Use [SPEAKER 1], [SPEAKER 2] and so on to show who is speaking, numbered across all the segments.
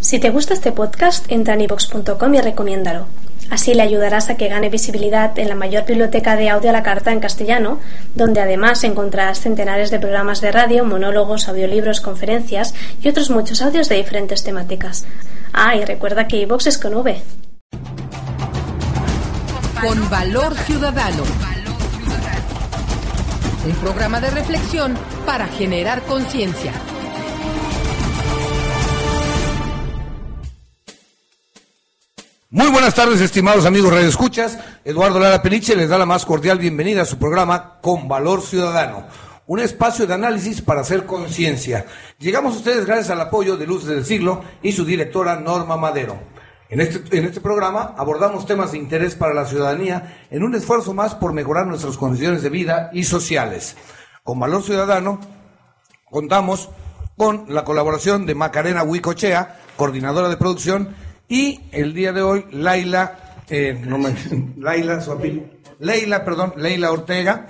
[SPEAKER 1] Si te gusta este podcast, entra en ivox.com y recomiéndalo. Así le ayudarás a que gane visibilidad en la mayor biblioteca de audio a la carta en castellano, donde además encontrarás centenares de programas de radio, monólogos, audiolibros, conferencias y otros muchos audios de diferentes temáticas. Ah, y recuerda que iVox es con V.
[SPEAKER 2] Con valor ciudadano. Un programa de reflexión para generar conciencia.
[SPEAKER 3] Muy buenas tardes, estimados amigos Radio Escuchas. Eduardo Lara Peniche les da la más cordial bienvenida a su programa Con Valor Ciudadano, un espacio de análisis para hacer conciencia. Llegamos a ustedes gracias al apoyo de Luz del Siglo y su directora Norma Madero. Este, en este programa abordamos temas de interés para la ciudadanía en un esfuerzo más por mejorar nuestras condiciones de vida y sociales. Con Valor Ciudadano contamos con la colaboración de Macarena Huicochea, coordinadora de producción, y el día de hoy, Laila, eh, no me, Laila, su apellido, Leila, perdón, Leila Ortega,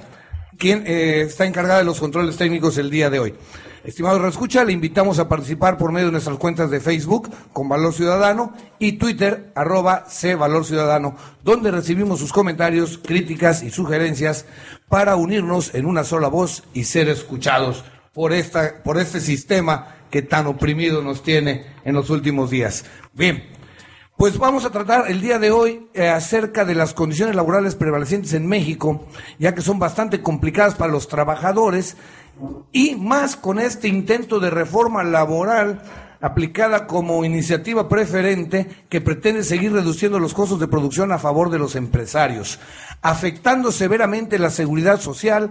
[SPEAKER 3] quien eh, está encargada de los controles técnicos el día de hoy. Estimado Reescucha, le invitamos a participar por medio de nuestras cuentas de Facebook con Valor Ciudadano y Twitter arroba C Valor Ciudadano, donde recibimos sus comentarios, críticas y sugerencias para unirnos en una sola voz y ser escuchados por, esta, por este sistema que tan oprimido nos tiene en los últimos días. Bien, pues vamos a tratar el día de hoy eh, acerca de las condiciones laborales prevalecientes en México, ya que son bastante complicadas para los trabajadores y más con este intento de reforma laboral aplicada como iniciativa preferente que pretende seguir reduciendo los costos de producción a favor de los empresarios, afectando severamente la seguridad social,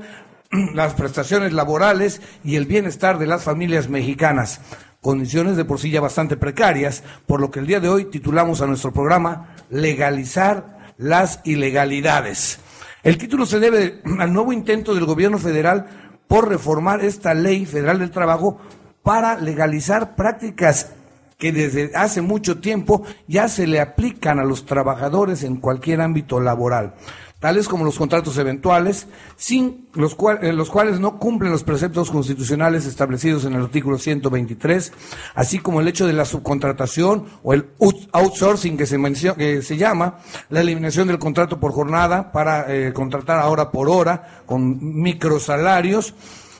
[SPEAKER 3] las prestaciones laborales y el bienestar de las familias mexicanas condiciones de por sí ya bastante precarias, por lo que el día de hoy titulamos a nuestro programa Legalizar las ilegalidades. El título se debe al nuevo intento del gobierno federal por reformar esta ley federal del trabajo para legalizar prácticas que desde hace mucho tiempo ya se le aplican a los trabajadores en cualquier ámbito laboral tales como los contratos eventuales, sin los, eh, los cuales no cumplen los preceptos constitucionales establecidos en el artículo 123, así como el hecho de la subcontratación o el outsourcing que se, menciona, que se llama, la eliminación del contrato por jornada para eh, contratar ahora por hora con microsalarios,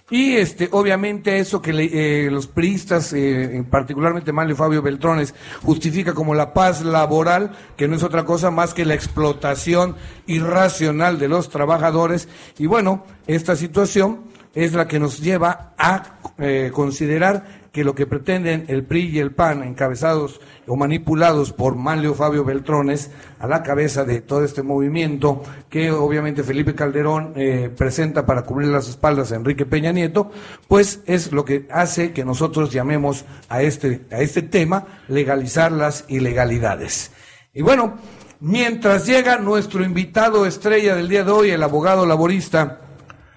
[SPEAKER 3] y este, obviamente eso que eh, los priistas, eh, particularmente Manlio Fabio Beltrones, justifica como la paz laboral, que no es otra cosa más que la explotación irracional de los trabajadores. Y bueno, esta situación es la que nos lleva a eh, considerar que lo que pretenden el PRI y el PAN, encabezados o manipulados por Manlio Fabio Beltrones, a la cabeza de todo este movimiento que obviamente Felipe Calderón eh, presenta para cubrir las espaldas a Enrique Peña Nieto, pues es lo que hace que nosotros llamemos a este, a este tema legalizar las ilegalidades. Y bueno, mientras llega nuestro invitado estrella del día de hoy, el abogado laborista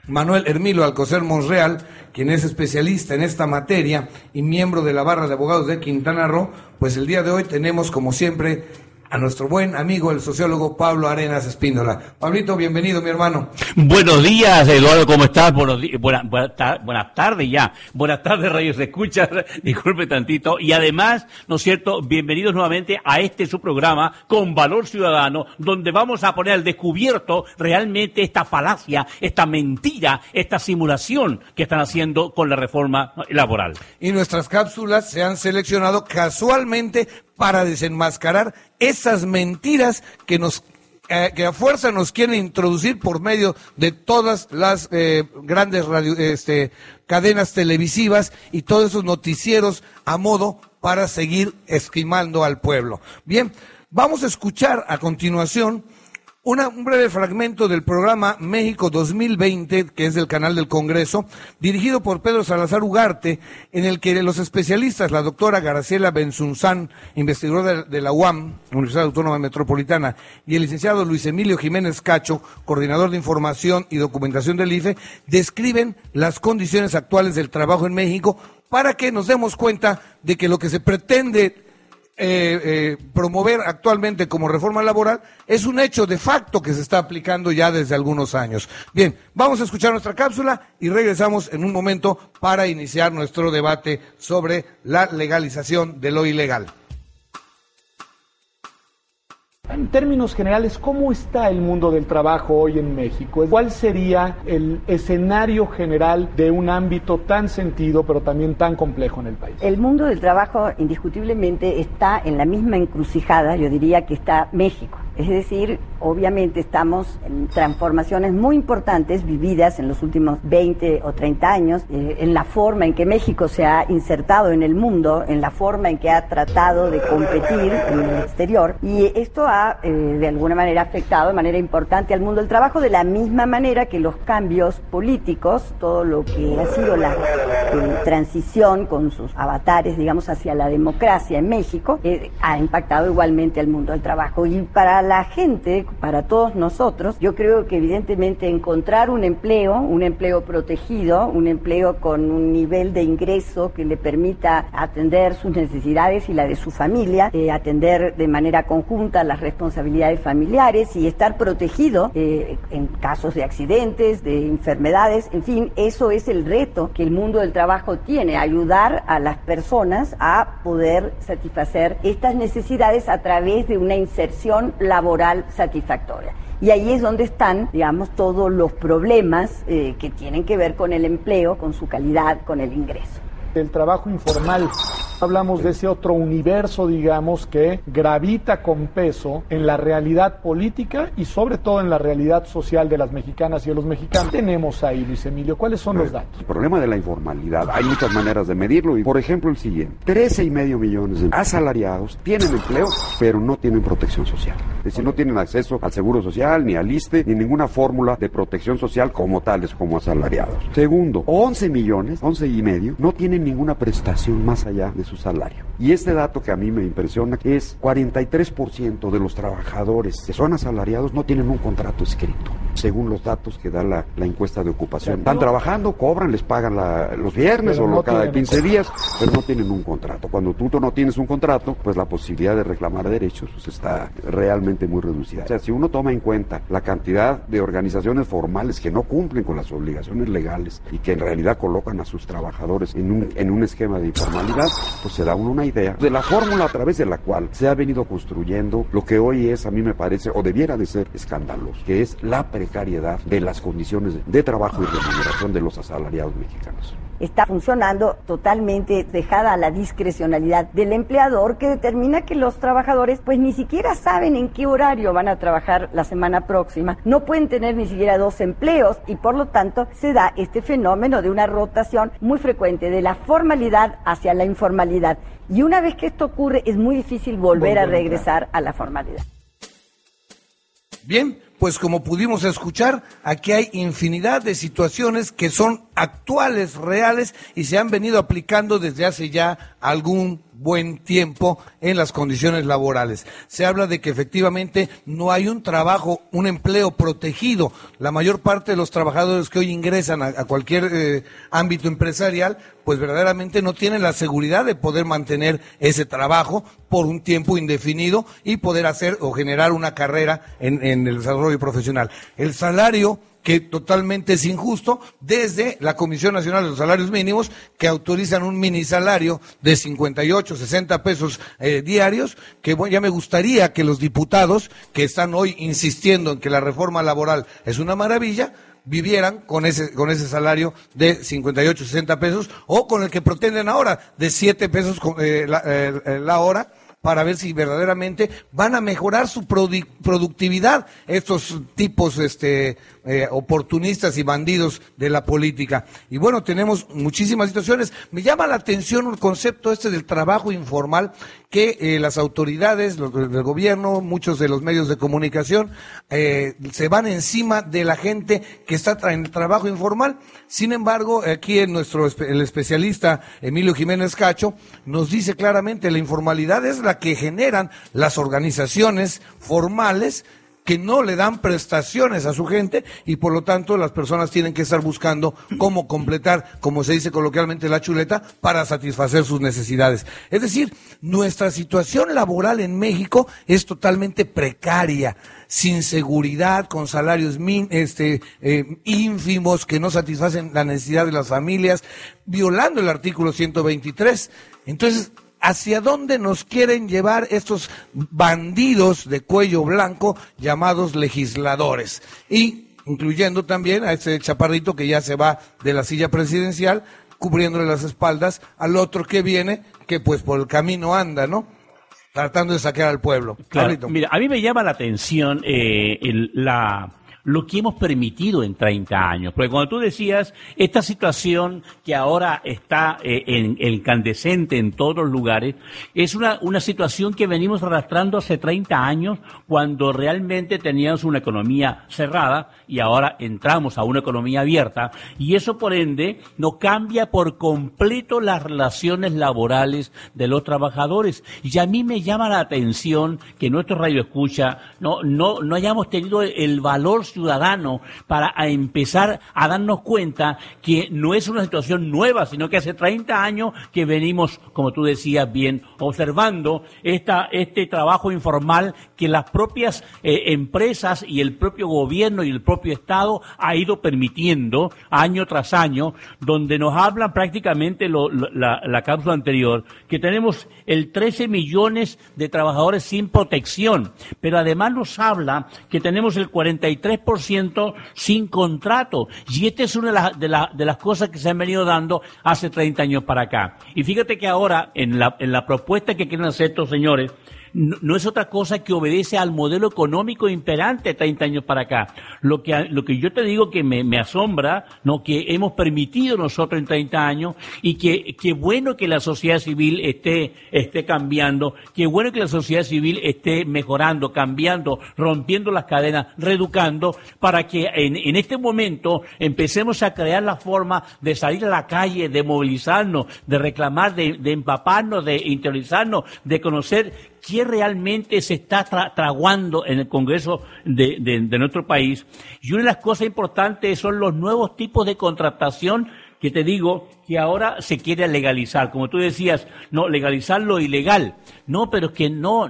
[SPEAKER 3] Manuel Hermilo Alcocer Monreal, quien es especialista en esta materia y miembro de la barra de abogados de Quintana Roo, pues el día de hoy tenemos como siempre a nuestro buen amigo, el sociólogo Pablo Arenas Espíndola. Pablito, bienvenido, mi hermano.
[SPEAKER 4] Buenos días, Eduardo, ¿cómo estás? Buenos días, buenas tardes ya. Buenas tardes, Radio Se Escucha, disculpe tantito. Y además, ¿no es cierto? Bienvenidos nuevamente a este su programa con Valor Ciudadano, donde vamos a poner al descubierto realmente esta falacia, esta mentira, esta simulación que están haciendo con la reforma laboral.
[SPEAKER 3] Y nuestras cápsulas se han seleccionado casualmente para desenmascarar esas mentiras que nos eh, que a fuerza nos quieren introducir por medio de todas las eh, grandes radio, este, cadenas televisivas y todos esos noticieros a modo para seguir esquimando al pueblo. Bien, vamos a escuchar a continuación un breve fragmento del programa México 2020, que es del canal del Congreso, dirigido por Pedro Salazar Ugarte, en el que los especialistas, la doctora Graciela Benzunzán, investigadora de la UAM, Universidad Autónoma Metropolitana, y el licenciado Luis Emilio Jiménez Cacho, coordinador de información y documentación del IFE, describen las condiciones actuales del trabajo en México para que nos demos cuenta de que lo que se pretende eh, eh, promover actualmente como reforma laboral es un hecho de facto que se está aplicando ya desde algunos años. Bien, vamos a escuchar nuestra cápsula y regresamos en un momento para iniciar nuestro debate sobre la legalización de lo ilegal.
[SPEAKER 5] En términos generales, ¿cómo está el mundo del trabajo hoy en México? ¿Cuál sería el escenario general de un ámbito tan sentido, pero también tan complejo en el país?
[SPEAKER 6] El mundo del trabajo indiscutiblemente está en la misma encrucijada, yo diría que está México. Es decir, obviamente estamos en transformaciones muy importantes vividas en los últimos 20 o 30 años, eh, en la forma en que México se ha insertado en el mundo, en la forma en que ha tratado de competir en el exterior. Y esto ha, eh, de alguna manera, afectado de manera importante al mundo del trabajo, de la misma manera que los cambios políticos, todo lo que ha sido la eh, transición con sus avatares, digamos, hacia la democracia en México, ha impactado igualmente al mundo del trabajo. Y para la gente, para todos nosotros, yo creo que evidentemente encontrar un empleo, un empleo protegido, un empleo con un nivel de ingreso que le permita atender sus necesidades y la de su familia, eh, atender de manera conjunta las responsabilidades familiares y estar protegido eh, en casos de accidentes, de enfermedades, en fin, eso es el reto que el mundo del trabajo tiene, ayudar a las personas a poder satisfacer estas necesidades a través de una inserción laboral satisfactoria. Y ahí es donde están, digamos, todos los problemas eh, que tienen que ver con el empleo, con su calidad, con el ingreso
[SPEAKER 5] el trabajo informal. Hablamos de ese otro universo, digamos, que gravita con peso en la realidad política y sobre todo en la realidad social de las mexicanas y de los mexicanos. Tenemos ahí, Luis Emilio, ¿cuáles son los datos?
[SPEAKER 7] El problema de la informalidad, hay muchas maneras de medirlo y, por ejemplo, el siguiente. 13 y medio millones de asalariados tienen empleo, pero no tienen protección social. Es decir, no tienen acceso al seguro social, ni al ISTE, ni ninguna fórmula de protección social como tales, como asalariados. Segundo, 11 millones, 11 y medio, no tienen ninguna prestación más allá de su salario. Y este dato que a mí me impresiona es 43% de los trabajadores que son asalariados no tienen un contrato escrito, según los datos que da la, encuesta de ocupación. Están trabajando, cobran, les pagan los viernes o cada 15 días, pero no tienen un contrato. Cuando tú no tienes un contrato, pues la posibilidad de reclamar derechos pues, está realmente muy reducida. O sea, si uno toma en cuenta la cantidad de organizaciones formales que no cumplen con las obligaciones legales y que en realidad colocan a sus trabajadores en un en un esquema de informalidad, pues se da uno una idea de la fórmula a través de la cual se ha venido construyendo lo que hoy es, a mí me parece, o debiera de ser escandaloso, que es la precariedad de las condiciones de trabajo y remuneración de los asalariados mexicanos
[SPEAKER 6] está funcionando totalmente dejada a la discrecionalidad del empleador que determina que los trabajadores pues ni siquiera saben en qué horario van a trabajar la semana próxima, no pueden tener ni siquiera dos empleos y por lo tanto se da este fenómeno de una rotación muy frecuente de la formalidad hacia la informalidad. Y una vez que esto ocurre es muy difícil volver a regresar a la formalidad.
[SPEAKER 3] Bien, pues como pudimos escuchar, aquí hay infinidad de situaciones que son actuales, reales y se han venido aplicando desde hace ya algún buen tiempo en las condiciones laborales. Se habla de que efectivamente no hay un trabajo, un empleo protegido. La mayor parte de los trabajadores que hoy ingresan a, cualquier eh, ámbito empresarial, pues verdaderamente no tienen la seguridad de poder mantener ese trabajo por un tiempo indefinido y poder hacer o generar una carrera en, en el desarrollo profesional. El salario que totalmente es injusto, desde la Comisión Nacional de los Salarios Mínimos, que autorizan un mini salario de 58, 60 pesos eh, diarios, que ya me gustaría que los diputados, que están hoy insistiendo en que la reforma laboral es una maravilla, vivieran con ese, con ese salario de 58, 60 pesos, o con el que pretenden ahora, de 7 pesos eh, la, eh, la hora, para ver si verdaderamente van a mejorar su productividad estos tipos este, eh, oportunistas y bandidos de la política. Y bueno, tenemos muchísimas situaciones. Me llama la atención un concepto este del trabajo informal que eh, las autoridades los, del gobierno, muchos de los medios de comunicación, eh, se van encima de la gente que está en el trabajo informal. Sin embargo, aquí en nuestro el especialista Emilio Jiménez Cacho nos dice claramente la informalidad es la que generan las organizaciones formales que no le dan prestaciones a su gente y por lo tanto las personas tienen que estar buscando cómo completar, como se dice coloquialmente, la chuleta para satisfacer sus necesidades. Es decir, nuestra situación laboral en México es totalmente precaria, sin seguridad, con salarios este, eh, ínfimos que no satisfacen la necesidad de las familias, violando el artículo 123. Entonces, hacia dónde nos quieren llevar estos bandidos de cuello blanco llamados legisladores. Y incluyendo también a ese chaparrito que ya se va de la silla presidencial, cubriéndole las espaldas al otro que viene, que pues por el camino anda, ¿no? Tratando de sacar al pueblo.
[SPEAKER 4] Claro, mira, a mí me llama la atención eh, la lo que hemos permitido en 30 años. Porque cuando tú decías esta situación que ahora está eh, en, incandescente en todos los lugares, es una, una situación que venimos arrastrando hace 30 años cuando realmente teníamos una economía cerrada y ahora entramos a una economía abierta y eso por ende no cambia por completo las relaciones laborales de los trabajadores. Y a mí me llama la atención que nuestro radio escucha no, no, no hayamos tenido el valor ciudadano para empezar a darnos cuenta que no es una situación nueva, sino que hace 30 años que venimos, como tú decías bien, observando esta, este trabajo informal que las propias eh, empresas y el propio gobierno y el propio Estado ha ido permitiendo año tras año, donde nos hablan prácticamente la, la cápsula anterior, que tenemos el 13 millones de trabajadores sin protección, pero además nos habla que tenemos el 43 ciento sin contrato. Y esta es una de, de, las cosas que se han venido dando hace 30 años para acá. Y fíjate que ahora, en la, en la propuesta que quieren hacer estos señores, no, es otra cosa que obedece al modelo económico imperante 30 años para acá. Lo que, lo que yo te digo que me, me asombra, ¿no? que hemos permitido nosotros en 30 años y que, que bueno que la sociedad civil esté, esté cambiando, que bueno que la sociedad civil esté mejorando, cambiando, rompiendo las cadenas, reeducando, para que en, en este momento empecemos a crear la forma de salir a la calle, de movilizarnos, de reclamar, de, de empaparnos, de interiorizarnos, de conocer qué realmente se está traguando en el Congreso de, nuestro país. Y una de las cosas importantes son los nuevos tipos de contratación que te digo que ahora se quiere legalizar. Como tú decías, no, legalizar lo ilegal. No, pero es que no,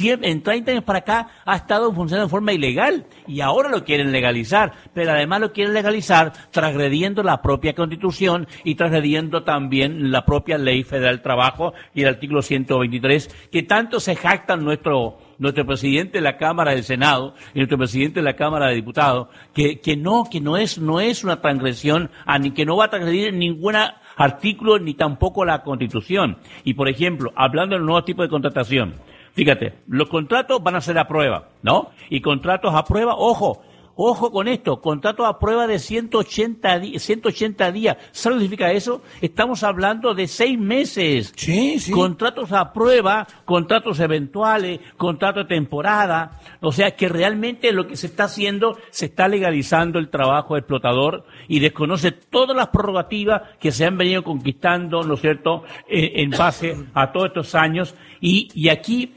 [SPEAKER 4] en 30 años para acá ha estado funcionando de forma ilegal y ahora lo quieren legalizar, pero además lo quieren legalizar transgrediendo la propia constitución y transgrediendo también la propia ley federal del trabajo y el artículo 123 que tanto se jactan nuestro nuestro presidente de la Cámara del Senado y nuestro presidente de la Cámara de Diputados que, que no que no es no es una transgresión ni que no va a transgredir ningún artículo ni tampoco la Constitución. Y por ejemplo hablando del nuevo tipo de contratación Fíjate, los contratos van a ser a prueba, ¿no? Y contratos a prueba, ojo, ojo con esto, contratos a prueba de 180, 180 días. ¿Sabes lo que significa eso? Estamos hablando de seis meses.
[SPEAKER 3] Sí, sí.
[SPEAKER 4] Contratos a prueba, contratos eventuales, contrato de temporada. O sea que realmente lo que se está haciendo, se está legalizando el trabajo explotador y desconoce todas las prerrogativas que se han venido conquistando, ¿no es cierto?, eh, en base a todos estos años. Y, y aquí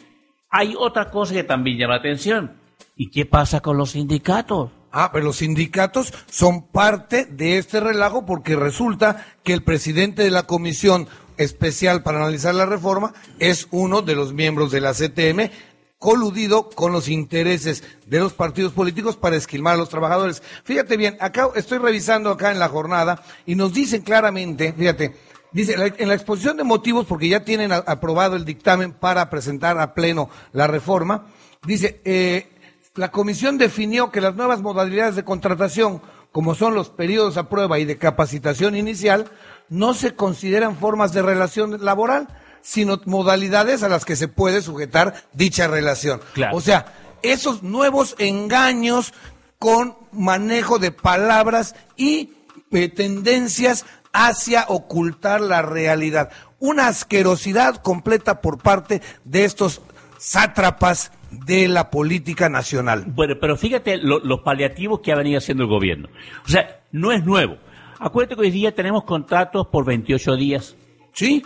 [SPEAKER 4] hay otra cosa que también llama la atención. ¿Y qué pasa con los sindicatos?
[SPEAKER 3] Ah, pero los sindicatos son parte de este relajo porque resulta que el presidente de la comisión especial para analizar la reforma es uno de los miembros de la CTM coludido con los intereses de los partidos políticos para esquilmar a los trabajadores. Fíjate bien, acá estoy revisando acá en la jornada y nos dicen claramente, fíjate, Dice, en la exposición de motivos, porque ya tienen aprobado el dictamen para presentar a pleno la reforma, dice, eh, la comisión definió que las nuevas modalidades de contratación, como son los periodos a prueba y de capacitación inicial, no se consideran formas de relación laboral, sino modalidades a las que se puede sujetar dicha relación.
[SPEAKER 4] Claro.
[SPEAKER 3] O sea, esos nuevos engaños con manejo de palabras y eh, tendencias hacia ocultar la realidad. Una asquerosidad completa por parte de estos sátrapas de la política nacional.
[SPEAKER 4] Bueno, pero fíjate lo- los paliativos que ha venido haciendo el gobierno. O sea, no es nuevo. Acuérdate que hoy día tenemos contratos por 28 días.
[SPEAKER 3] Sí.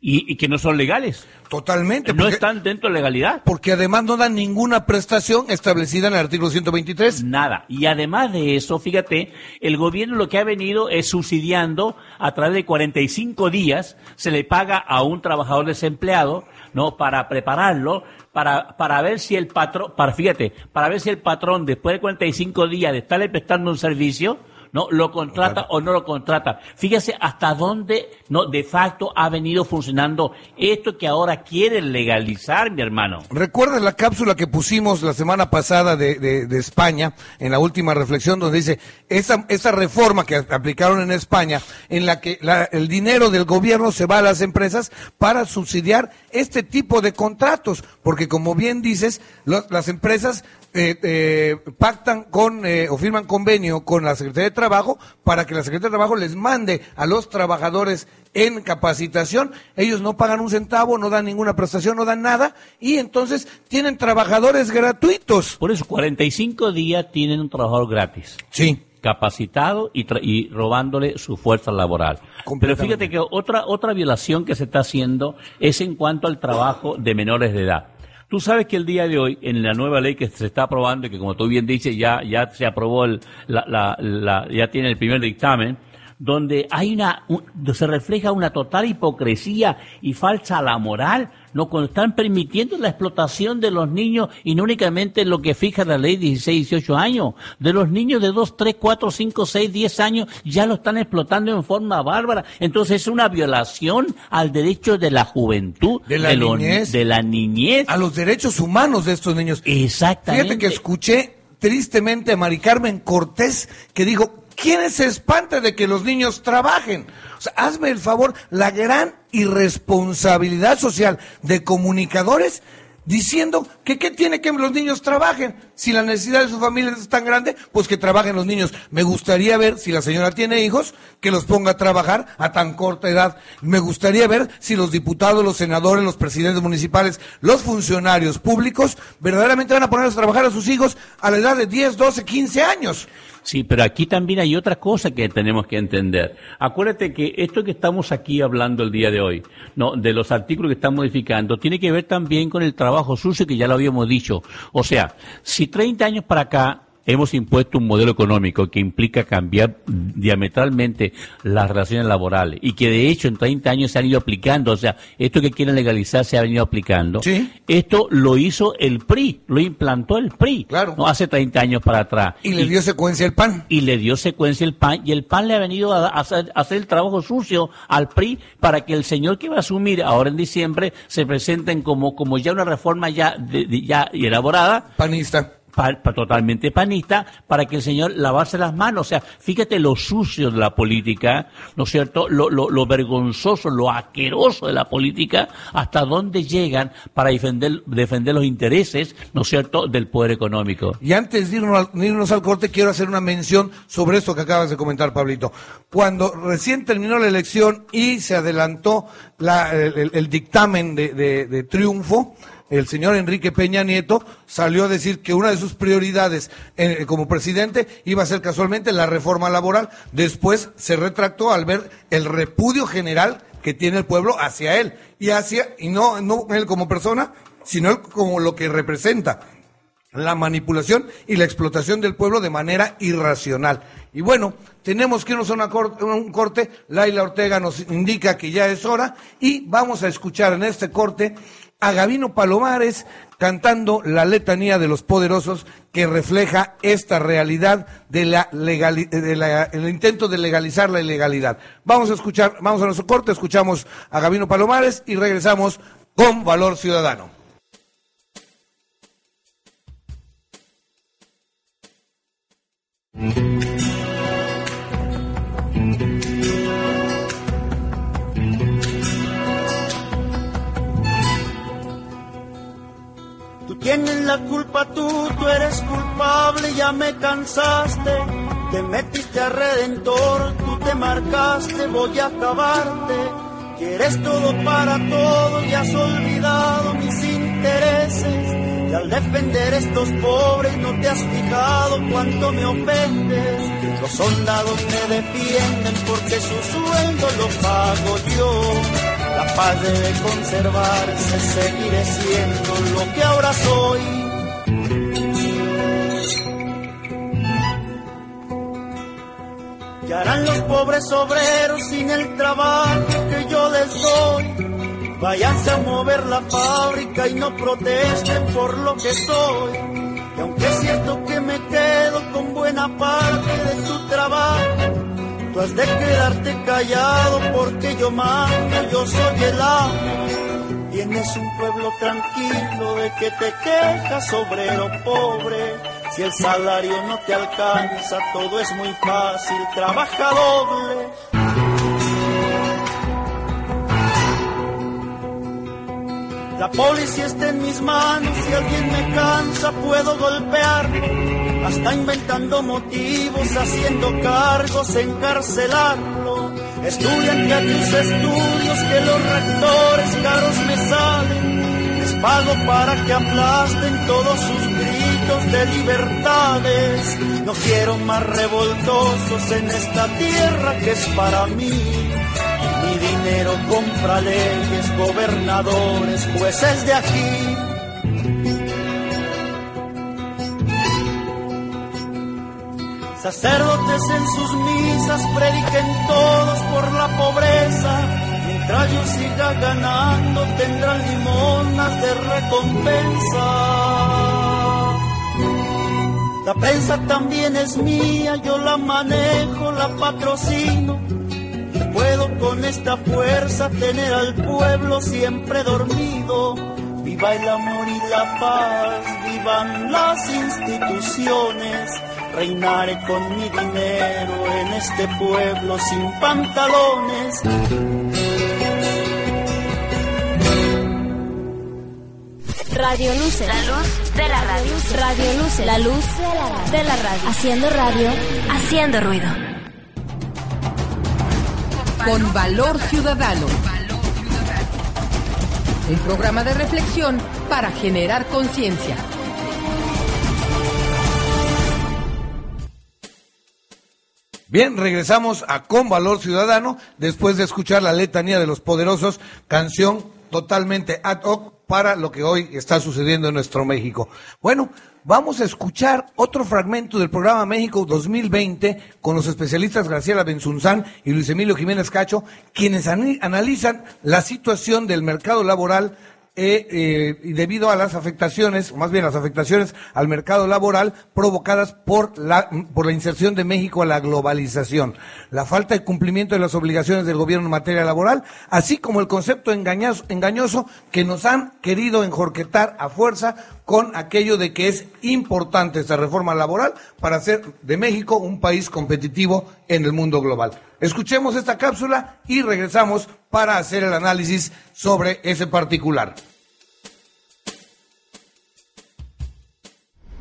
[SPEAKER 4] Y, y que no son legales.
[SPEAKER 3] Totalmente.
[SPEAKER 4] No
[SPEAKER 3] porque-
[SPEAKER 4] están dentro de legalidad.
[SPEAKER 3] Porque además no dan ninguna prestación establecida en el artículo 123.
[SPEAKER 4] Nada. Y además de eso, fíjate, el gobierno lo que ha venido es subsidiando a través de 45 días, se le paga a un trabajador desempleado, ¿no? Para prepararlo, para, para ver si el patrón, para, fíjate, para ver si el patrón después de 45 días de estarle prestando un servicio, ¿no? Lo contrata o no lo contrata. Fíjese hasta dónde, ¿no? De facto ha venido funcionando esto que ahora quieren legalizar, mi hermano.
[SPEAKER 3] ¿Recuerdas la cápsula que pusimos la semana pasada de, de- de España, en la última reflexión, donde dice, esa, esa reforma que aplicaron en España, en la que la- el dinero del gobierno se va a las empresas para subsidiar este tipo de contratos? Porque como bien dices, las empresas eh, eh, pactan con eh, o firman convenio con la Secretaría de Trabajo para que la Secretaría de Trabajo les mande a los trabajadores en capacitación. Ellos no pagan un centavo, no dan ninguna prestación, no dan nada y entonces tienen trabajadores gratuitos.
[SPEAKER 4] Por eso, 45 días tienen un trabajador gratis.
[SPEAKER 3] Sí.
[SPEAKER 4] capacitado y, tra- y robándole su fuerza laboral. Pero fíjate que otra, otra violación que se está haciendo es en cuanto al trabajo de menores de edad. Tú sabes que el día de hoy, en la nueva ley que se está aprobando, y que como tú bien dices, ya, ya se aprobó, el, la, ya tiene el primer dictamen, donde hay una, un- se refleja una total hipocresía y falsa a la moral, no cuando están permitiendo la explotación de los niños y no únicamente lo que fija la ley 16, 18 años, de los niños de 2, 3, 4, 5, 6, 10 años ya lo están explotando en forma bárbara. Entonces es una violación al derecho de la juventud,
[SPEAKER 3] De la niñez.
[SPEAKER 4] de la niñez.
[SPEAKER 3] A los derechos humanos de estos niños.
[SPEAKER 4] Exactamente.
[SPEAKER 3] Fíjate que escuché tristemente a Mari Carmen Cortés que dijo, ¿quién se espanta de que los niños trabajen? Hazme el favor, la gran irresponsabilidad social de comunicadores diciendo que qué tiene que los niños trabajen. Si la necesidad de sus familias es tan grande, pues que trabajen los niños. Me gustaría ver, si la señora tiene hijos, que los ponga a trabajar a tan corta edad. Me gustaría ver si los diputados, los senadores, los presidentes municipales, los funcionarios públicos, verdaderamente van a ponerlos a trabajar a sus hijos a la edad de 10, 12, 15 años.
[SPEAKER 4] Sí, pero aquí también hay otra cosa que tenemos que entender. Acuérdate que esto que estamos aquí hablando el día de hoy, no, de los artículos que están modificando, tiene que ver también con el trabajo sucio que ya lo habíamos dicho. O sea, si 30 años para acá hemos impuesto un modelo económico que implica cambiar diametralmente las relaciones laborales y que de hecho en 30 años se han ido aplicando, o sea, esto que quieren legalizar se ha venido aplicando.
[SPEAKER 3] Sí.
[SPEAKER 4] Esto lo hizo el PRI, lo implantó el PRI,
[SPEAKER 3] Claro.
[SPEAKER 4] ¿no? hace 30 años para atrás.
[SPEAKER 3] Y le dio secuencia el pan.
[SPEAKER 4] y le dio secuencia el PAN y el PAN le ha venido a, a hacer, a hacer el trabajo sucio al PRI para que el señor que va a asumir ahora en diciembre se presenten como, como ya una reforma ya, de- de- ya elaborada
[SPEAKER 3] Panista.
[SPEAKER 4] Pa- pa- totalmente panista para que el señor lavarse las manos. O sea, fíjate lo sucio de la política, ¿no es cierto? Lo, lo, lo vergonzoso, lo asqueroso de la política, hasta dónde llegan para defender, defender los intereses, ¿no es cierto?, del poder económico.
[SPEAKER 3] Y antes de irnos, irnos al corte, quiero hacer una mención sobre esto que acabas de comentar, Pablito. Cuando recién terminó la elección y se adelantó la- el, dictamen de- de triunfo, el señor Enrique Peña Nieto salió a decir que una de sus prioridades eh, como presidente iba a ser casualmente la reforma laboral. Después se retractó al ver el repudio general que tiene el pueblo hacia él y hacia, y no, no él como persona, sino él como lo que representa la manipulación y la explotación del pueblo de manera irracional. Y bueno, tenemos que irnos a una cor- a un corte. Laila Ortega nos indica que ya es hora y vamos a escuchar en este corte a Gavino Palomares cantando la letanía de los poderosos que refleja esta realidad de la legali- de la- el intento de legalizar la ilegalidad. Vamos a escuchar, vamos a nuestro corte, escuchamos a Gavino Palomares y regresamos con Valor Ciudadano.
[SPEAKER 8] Tienes la culpa tú, tú eres culpable, ya me cansaste. Te metiste a redentor, tú te marcaste, voy a acabarte. Quieres todo para todo y has olvidado mis intereses. Y al defender estos pobres no te has fijado cuánto me ofendes. Los soldados me defienden porque su sueldo lo pago yo. La paz debe conservarse, seguiré siendo lo que ahora soy. ¿Qué harán los pobres obreros sin el trabajo que yo les doy? Váyanse a mover la fábrica y no protesten por lo que soy. Y aunque es cierto que me quedo con buena parte de tu trabajo, tú has de quedarte callado porque yo mando, yo soy el amo. Tienes un pueblo tranquilo de que te quejas, obrero pobre. Si el salario no te alcanza, todo es muy fácil, trabaja doble. La policía está en mis manos, si alguien me cansa puedo golpearlo, hasta inventando motivos, haciendo cargos, encarcelarlo. Estudiante a tus estudios que los rectores caros me salen, les pago para que aplasten todos sus gritos de libertades. No quiero más revoltosos en esta tierra que es para mí. Dinero compra leyes, gobernadores, jueces de aquí. Sacerdotes en sus misas prediquen todos por la pobreza. Mientras yo siga ganando tendrán limonas de recompensa. La prensa también es mía, yo la manejo, la patrocino puedo con esta fuerza tener al pueblo siempre dormido. Viva el amor y la paz, vivan las instituciones. Reinaré con mi dinero en este pueblo sin pantalones.
[SPEAKER 9] Radio Luce. La luz de la radio. Radio Luce. La luz de la radio. Haciendo radio, haciendo ruido
[SPEAKER 2] con Valor Ciudadano. Un programa de reflexión para generar conciencia.
[SPEAKER 3] Bien, regresamos a Con Valor Ciudadano después de escuchar la letanía de los poderosos, canción totalmente ad hoc para lo que hoy está sucediendo en nuestro México. Bueno, vamos a escuchar otro fragmento del programa México 2020 con los especialistas Graciela Benzunzán y Luis Emilio Jiménez Cacho, quienes analizan la situación del mercado laboral eh, eh, debido a las afectaciones, o más bien las afectaciones al mercado laboral provocadas por la, por la inserción de México a la globalización, la falta de cumplimiento de las obligaciones del gobierno en materia laboral, así como el concepto engañoso, engañoso que nos han querido enjorquetar a fuerza con aquello de que es importante esta reforma laboral para hacer de México un país competitivo en el mundo global. Escuchemos esta cápsula y regresamos para hacer el análisis sobre ese particular.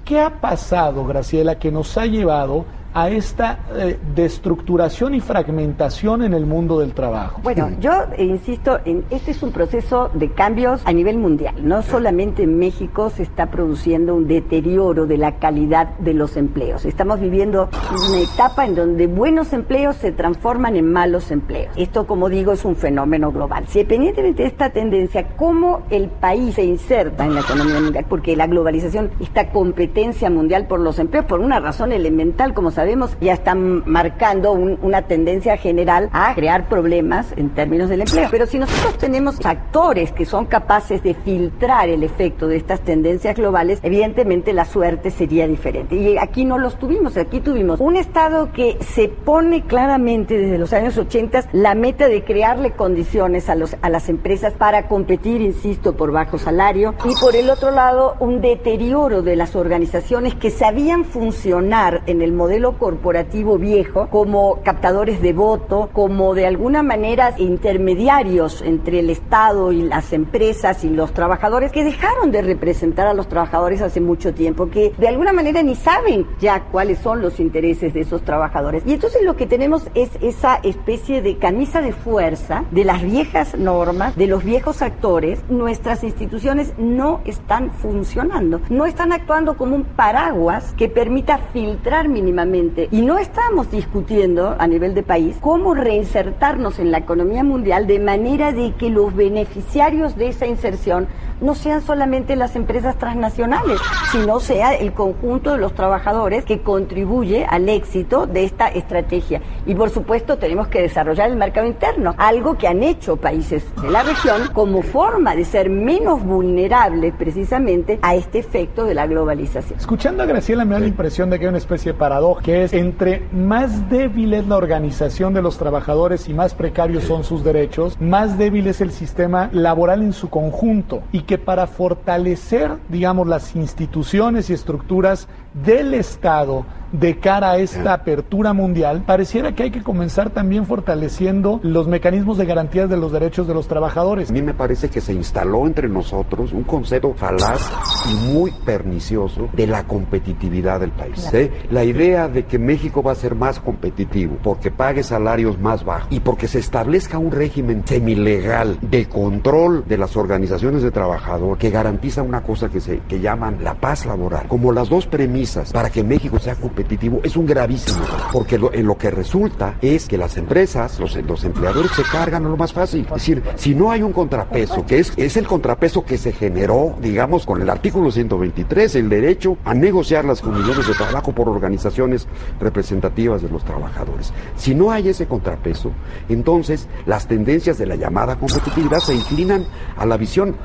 [SPEAKER 5] ¿Qué ha pasado, Graciela, que nos ha llevado a esta eh, destructuración y fragmentación en el mundo del trabajo?
[SPEAKER 6] Bueno, yo insisto, en, este es un proceso de cambios a nivel mundial. No solamente en México se está produciendo un deterioro de la calidad de los empleos. Estamos viviendo una etapa en donde buenos empleos se transforman en malos empleos. Esto, como digo, es un fenómeno global. Si independientemente de esta tendencia, ¿cómo el país se inserta en la economía mundial? Porque la globalización, esta competencia mundial por los empleos, por una razón elemental, como sabemos, ya están marcando una tendencia general a crear problemas en términos del empleo. Pero si nosotros tenemos actores que son capaces de filtrar el efecto de estas tendencias globales, evidentemente la suerte sería diferente. Y aquí no los tuvimos, aquí tuvimos un Estado que se pone claramente desde los años 80 la meta de crearle condiciones a, los, a las empresas para competir, insisto, por bajo salario, y por el otro lado un deterioro de las organizaciones que sabían funcionar en el modelo corporativo viejo como captadores de voto, como de alguna manera intermediarios entre el Estado y las empresas y los trabajadores que dejaron de representar a los trabajadores hace mucho tiempo, que de alguna manera ni saben ya cuáles son los intereses de esos trabajadores. Y entonces lo que tenemos es esa especie de camisa de fuerza de las viejas normas, de los viejos actores. Nuestras instituciones no están funcionando, no están actuando como un paraguas que permita filtrar mínimamente. Y no estamos discutiendo a nivel de país cómo reinsertarnos en la economía mundial de manera de que los beneficiarios de esa inserción no sean solamente las empresas transnacionales, sino sea el conjunto de los trabajadores que contribuye al éxito de esta estrategia. Y por supuesto tenemos que desarrollar el mercado interno, algo que han hecho países de la región como forma de ser menos vulnerables precisamente a este efecto de la globalización.
[SPEAKER 5] Escuchando a Graciela me da la impresión de que hay una especie de paradoja, es entre más débil es la organización de los trabajadores y más precarios son sus derechos, más débil es el sistema laboral en su conjunto. Y que para fortalecer, digamos, las instituciones y estructuras del Estado de cara a esta apertura mundial, pareciera que hay que comenzar también fortaleciendo los mecanismos de garantías de los derechos de los trabajadores.
[SPEAKER 7] A mí me parece que se instaló entre nosotros un concepto falaz y muy pernicioso de la competitividad del país. ¿eh? La idea de que México va a ser más competitivo porque pague salarios más bajos y porque se establezca un régimen semilegal de control de las organizaciones de trabajadores que garantiza una cosa que se que llaman la paz laboral, como las dos premisas para que México sea competitivo es un gravísimo, porque lo, en lo que resulta es que las empresas, los, los empleadores se cargan a lo más fácil. Es decir, si no hay un contrapeso, que es, es el contrapeso que se generó, digamos, con el artículo 123, el derecho a negociar las condiciones de trabajo por organizaciones representativas de los trabajadores. Si no hay ese contrapeso, entonces las tendencias de la llamada competitividad se inclinan a la visión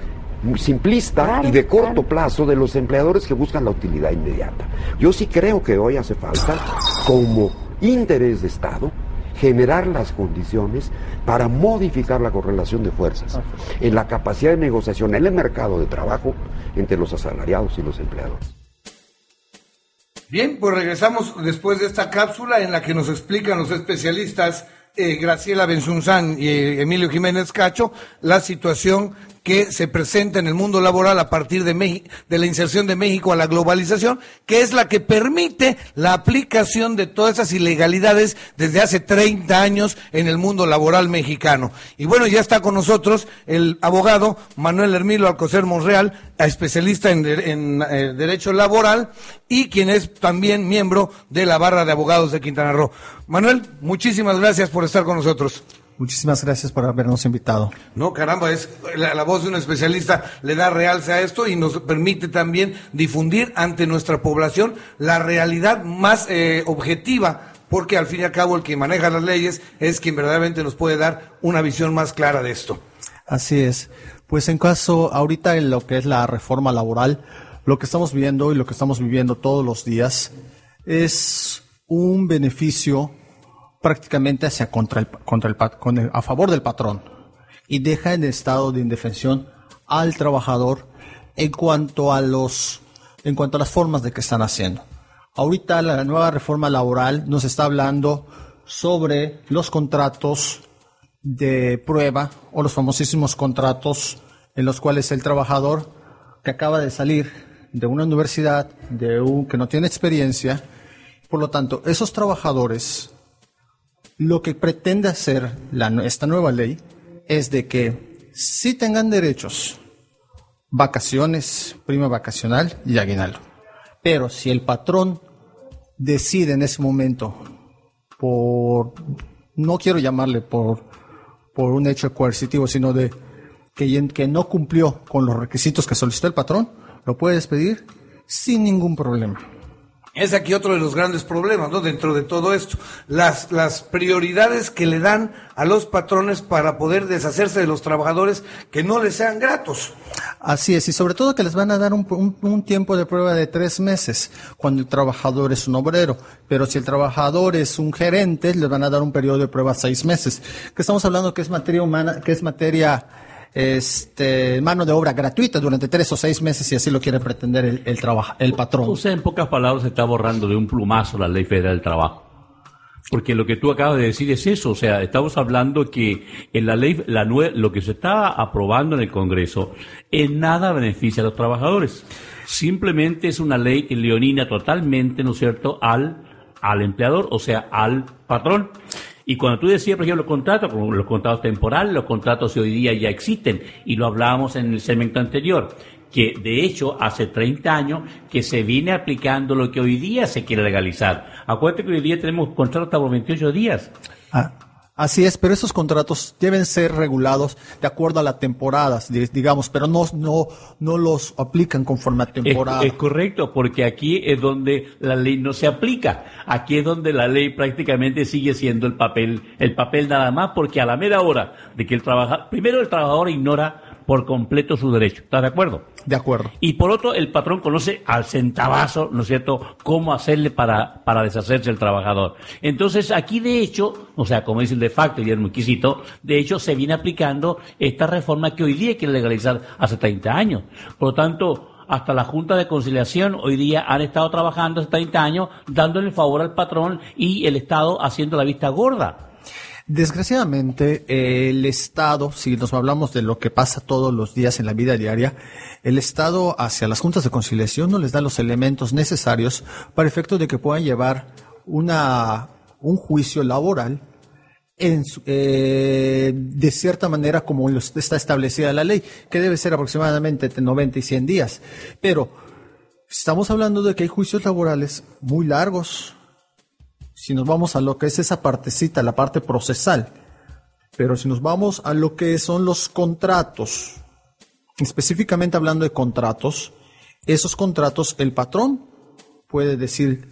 [SPEAKER 7] simplista y de corto plazo de los empleadores que buscan la utilidad inmediata. Yo sí creo que hoy hace falta, como interés de Estado, generar las condiciones para modificar la correlación de fuerzas en la capacidad de negociación en el mercado de trabajo entre los asalariados y los empleadores.
[SPEAKER 3] Bien, pues regresamos después de esta cápsula en la que nos explican los especialistas eh, Graciela Benzunzán y eh, Emilio Jiménez Cacho la situación que se presenta en el mundo laboral a partir de, de la inserción de México a la globalización, que es la que permite la aplicación de todas esas ilegalidades desde hace 30 años en el mundo laboral mexicano. Y bueno, ya está con nosotros el abogado Manuel Hermilo Alcocer Monreal, especialista en, eh, Derecho Laboral y quien es también miembro de la Barra de Abogados de Quintana Roo. Manuel, muchísimas gracias por estar con nosotros.
[SPEAKER 10] Muchísimas gracias por habernos invitado.
[SPEAKER 3] No, caramba, es la, voz de un especialista le da realce a esto y nos permite también difundir ante nuestra población la realidad más eh, objetiva, porque al fin y al cabo el que maneja las leyes es quien verdaderamente nos puede dar una visión más clara de esto.
[SPEAKER 10] Así es. Pues en caso, ahorita en lo que es la reforma laboral, lo que estamos viendo y lo que estamos viviendo todos los días es un beneficio prácticamente hacia contra el, contra el, a favor del patrón y deja en estado de indefensión al trabajador en cuanto a los en cuanto a las formas de que están haciendo. Ahorita la nueva reforma laboral nos está hablando sobre los contratos de prueba o los famosísimos contratos en los cuales el trabajador que acaba de salir de una universidad, de un que no tiene experiencia, por lo tanto, esos trabajadores lo que pretende hacer esta nueva ley es de que sí tengan derechos, vacaciones, prima vacacional y aguinaldo. Pero si el patrón decide en ese momento por, no quiero llamarle por, por un hecho coercitivo, sino de que, que no cumplió con los requisitos que solicitó el patrón, lo puede despedir sin ningún problema.
[SPEAKER 3] Es aquí otro de los grandes problemas, ¿no? Dentro de todo esto, las, las prioridades que le dan a los patrones para poder deshacerse de los trabajadores que no les sean gratos.
[SPEAKER 10] Así es, y sobre todo que les van a dar un, un, tiempo de prueba de tres meses cuando el trabajador es un obrero, pero si el trabajador es un gerente, les van a dar un periodo de prueba seis meses. Que estamos hablando que es materia humana, que es materia este, mano de obra gratuita durante tres o seis meses si así lo quiere pretender el, el, trabaja, el patrón.
[SPEAKER 4] O sea, en pocas palabras se está borrando de un plumazo la ley federal del trabajo. Porque lo que tú acabas de decir es eso, o sea, estamos hablando que en la ley, la nue lo que se está aprobando en el Congreso en nada beneficia a los trabajadores. Simplemente es una ley que leonina totalmente, ¿no es cierto?, al, al empleador, o sea, al patrón. Y cuando tú decías, por ejemplo, los contratos, los contratos temporales, los contratos de hoy día ya existen, y lo hablábamos en el segmento anterior, que de hecho hace 30 años que se viene aplicando lo que hoy día se quiere legalizar. Acuérdate que hoy día tenemos contratos hasta por 28 días.
[SPEAKER 10] Ah, así es, pero esos contratos deben ser regulados de acuerdo a las temporadas, digamos, pero no, no, no los aplican conforme a temporada.
[SPEAKER 4] Es, es, correcto, porque aquí es donde la ley no se aplica. Aquí es donde la ley prácticamente sigue siendo el papel, el papel nada más, porque a la mera hora de que el trabajador, primero el trabajador ignora por completo su derecho. ¿Estás de acuerdo?
[SPEAKER 10] De acuerdo.
[SPEAKER 4] Y por otro, el patrón conoce al centavazo, ¿no es cierto?, cómo hacerle para, para deshacerse el trabajador. Entonces, aquí de hecho, o sea, como dice el de facto y el muquisito, de hecho se viene aplicando esta reforma que hoy día quiere legalizar hace 30 años. Por lo tanto, hasta la Junta de Conciliación hoy día han estado trabajando hace 30 años, dándole favor al patrón y el Estado haciendo la vista gorda.
[SPEAKER 10] Desgraciadamente, el Estado, si nos hablamos de lo que pasa todos los días en la vida diaria, el Estado hacia las juntas de conciliación no les da los elementos necesarios para efecto de que puedan llevar una, un juicio laboral en, eh, de cierta manera como está establecida la ley, que debe ser aproximadamente entre 90 y 100 días. Pero estamos hablando de que hay juicios laborales muy largos, si nos vamos a lo que es esa partecita, la parte procesal. Pero si nos vamos a lo que son los contratos, específicamente hablando de contratos, esos contratos el patrón puede decir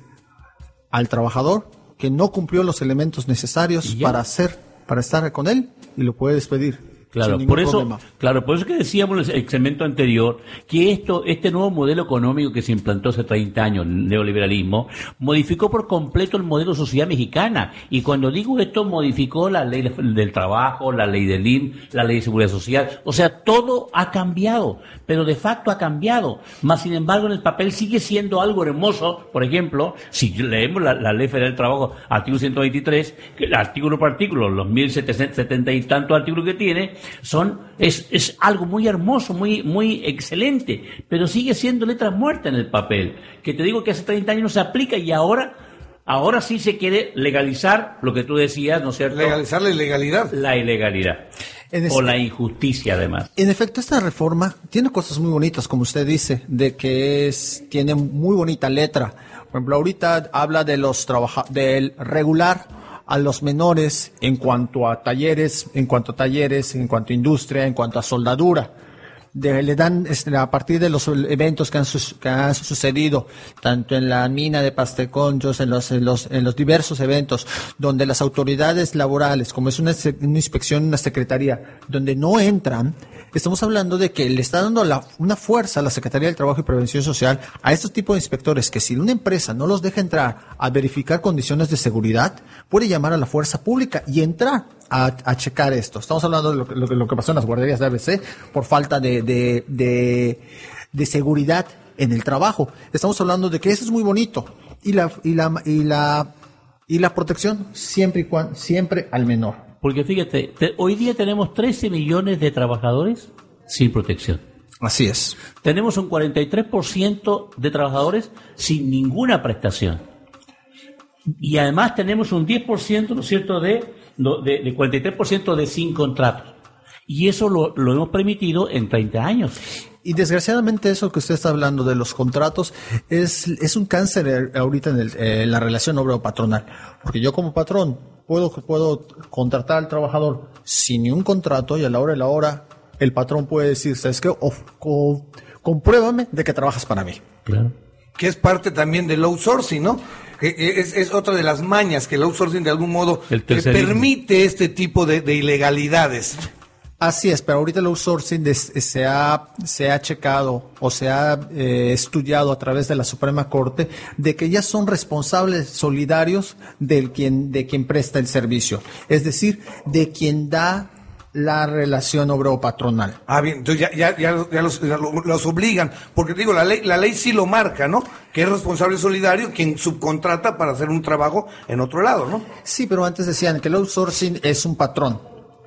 [SPEAKER 10] al trabajador que no cumplió los elementos necesarios para hacer, para estar con él y lo puede despedir.
[SPEAKER 4] Claro, por eso, problema. claro, por eso que decíamos en el segmento anterior que esto, este nuevo modelo económico que se implantó hace 30 años, el neoliberalismo, modificó por completo el modelo de sociedad mexicana. Y cuando digo esto, modificó la ley del trabajo, la ley del IN, la ley de seguridad social. O sea, todo ha cambiado, pero de facto ha cambiado. Más sin embargo, en el papel sigue siendo algo hermoso. Por ejemplo, si leemos la, la ley federal del trabajo, artículo 123, que el artículo por artículo, los 1770 y tantos artículos que tiene, son, es, es algo muy hermoso, muy, muy excelente, pero sigue siendo letra muerta en el papel. Que te digo que hace 30 años no se aplica y ahora Ahora sí se quiere legalizar lo que tú decías, ¿no es cierto?
[SPEAKER 3] Legalizar la ilegalidad.
[SPEAKER 4] La ilegalidad. Este, o la injusticia, además.
[SPEAKER 10] En efecto, esta reforma tiene cosas muy bonitas, como usted dice, de que es, tiene muy bonita letra. Por ejemplo, ahorita habla de los trabaja del regular a los menores en cuanto a talleres, en cuanto a talleres, en cuanto a industria, en cuanto a soldadura. De, le dan a partir de los eventos que han, que han, sucedido, tanto en la mina de Pasteconchos, en los, en los, en los diversos eventos, donde las autoridades laborales, como es una, una inspección, una secretaría, donde no entran, estamos hablando de que le está dando la, una fuerza a la Secretaría del Trabajo y Prevención Social a estos tipos de inspectores que si una empresa no los deja entrar a verificar condiciones de seguridad, puede llamar a la fuerza pública y entrar a, checar esto. Estamos hablando de lo, lo, lo, que pasó en las guarderías de ABC por falta de, de, de, de seguridad en el trabajo. Estamos hablando de que eso es muy bonito y la y la y la y la protección siempre y cuando, siempre al menor.
[SPEAKER 4] Porque fíjate, te, hoy día tenemos 13 millones de trabajadores sin protección.
[SPEAKER 10] Así es.
[SPEAKER 4] Tenemos un 43% de trabajadores sin ninguna prestación. Y además tenemos un 10%, ¿no es cierto?, de, de, de 43% de sin contratos. Y eso lo, lo hemos permitido en 30 años.
[SPEAKER 10] Y desgraciadamente eso que usted está hablando de los contratos es, es un cáncer ahorita en, el, en la relación obrero-patronal. Porque yo como patrón puedo, puedo contratar al trabajador sin ni un contrato y a la hora de la hora el patrón puede decir, ¿sabes qué? O, o, compruébame de que trabajas para mí.
[SPEAKER 4] Claro.
[SPEAKER 3] Que es parte también del outsourcing, ¿no? Que es, es otra de las mañas que el outsourcing de algún modo permite este tipo de, de ilegalidades.
[SPEAKER 10] Así es, pero ahorita el outsourcing se ha, se ha checado o se ha eh, estudiado a través de la Suprema Corte de que ya son responsables solidarios del quien, de quien presta el servicio. Es decir, de quien da la relación obrero-patronal.
[SPEAKER 3] Ah, bien, entonces ya, ya, ya, ya los, los obligan, porque digo, la ley, la ley sí lo marca, ¿no? Que es responsable solidario quien subcontrata para hacer un trabajo en otro lado, ¿no?
[SPEAKER 10] Sí, pero antes decían que el outsourcing es un patrón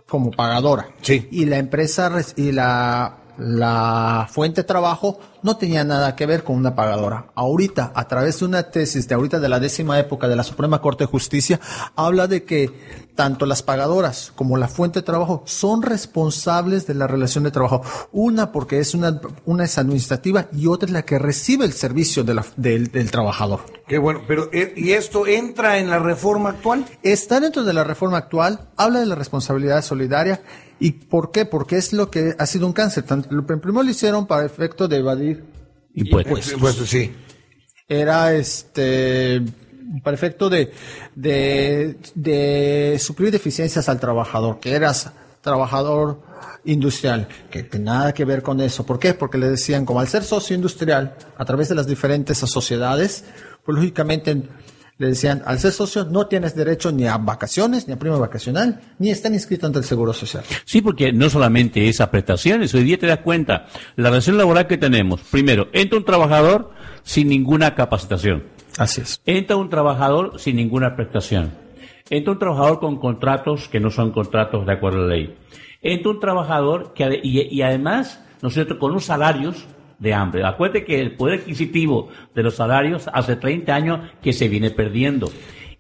[SPEAKER 10] como pagadora.
[SPEAKER 3] Sí.
[SPEAKER 10] Y la empresa res- y la, la fuente de trabajo no tenía nada que ver con una pagadora. Ahorita, a través de una tesis de ahorita de la décima época de la Suprema Corte de Justicia, habla de que tanto las pagadoras como la fuente de trabajo son responsables de la relación de trabajo. Una porque es una, una es administrativa y otra es la que recibe el servicio de la- del- del trabajador.
[SPEAKER 3] Qué bueno, pero eh, ¿y esto entra en la reforma actual?
[SPEAKER 10] Está dentro de la reforma actual, habla de la responsabilidad solidaria. ¿Y por qué? Porque es lo que ha sido un cáncer. Lo- Primero lo hicieron para efecto de evadir
[SPEAKER 4] Impuestos.
[SPEAKER 3] Pues sí.
[SPEAKER 10] Era este para efecto de, de, de suplir deficiencias al trabajador, que eras trabajador industrial, que, que nada que ver con eso. ¿Por qué? Porque le decían, como al ser socio industrial, a través de las diferentes sociedades, pues lógicamente le decían, al ser socio no tienes derecho ni a vacaciones, ni a prima vacacional, ni están inscritos ante el Seguro Social.
[SPEAKER 4] Sí, porque no solamente esas prestaciones, hoy día te das cuenta, la relación laboral que tenemos, primero, entra un trabajador sin ninguna capacitación,
[SPEAKER 10] Así es.
[SPEAKER 4] entra un trabajador sin ninguna prestación, entra un trabajador con contratos que no son contratos de acuerdo a la ley, entra un trabajador que, y, y además, ¿no es cierto?, con unos salarios de hambre. Acuérdate que el poder adquisitivo de los salarios hace 30 años que se viene perdiendo.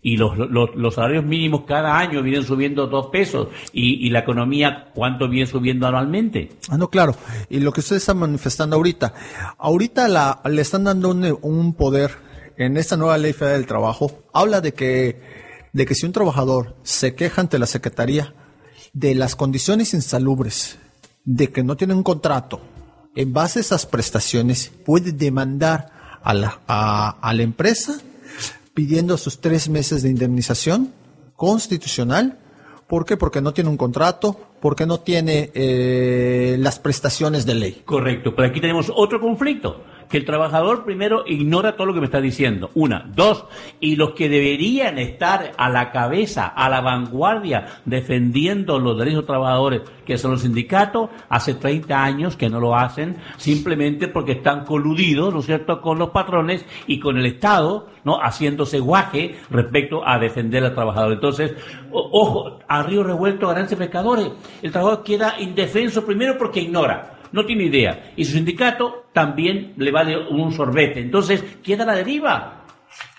[SPEAKER 4] Y los, los, los salarios mínimos cada año vienen subiendo dos pesos. Y, y la economía, ¿cuánto viene subiendo anualmente?
[SPEAKER 10] Ah, no, claro. Y lo que ustedes están manifestando ahorita, ahorita la, le están dando un, un poder en esta nueva ley federal del trabajo. Habla de que, de que si un trabajador se queja ante la Secretaría de las condiciones insalubres, de que no tiene un contrato, en base a esas prestaciones, puede demandar a la, a, la empresa pidiendo sus tres meses de indemnización constitucional. ¿Por qué? Porque no tiene un contrato, porque no tiene eh, las prestaciones de ley.
[SPEAKER 4] Correcto, pero aquí tenemos otro conflicto, que el trabajador primero ignora todo lo que me está diciendo. Una, dos, y los que deberían estar a la cabeza, a la vanguardia, defendiendo los derechos de los trabajadores, que son los sindicatos, hace 30 años que no lo hacen, simplemente porque están coludidos, ¿no es cierto?, con los patrones y con el Estado, ¿no?, haciéndose guaje respecto a defender al trabajador. Entonces, ojo, a río revuelto ganancias pescadores. El trabajador queda indefenso primero porque ignora no tiene idea. Y su sindicato también le vale un sorbete. Entonces, queda la deriva.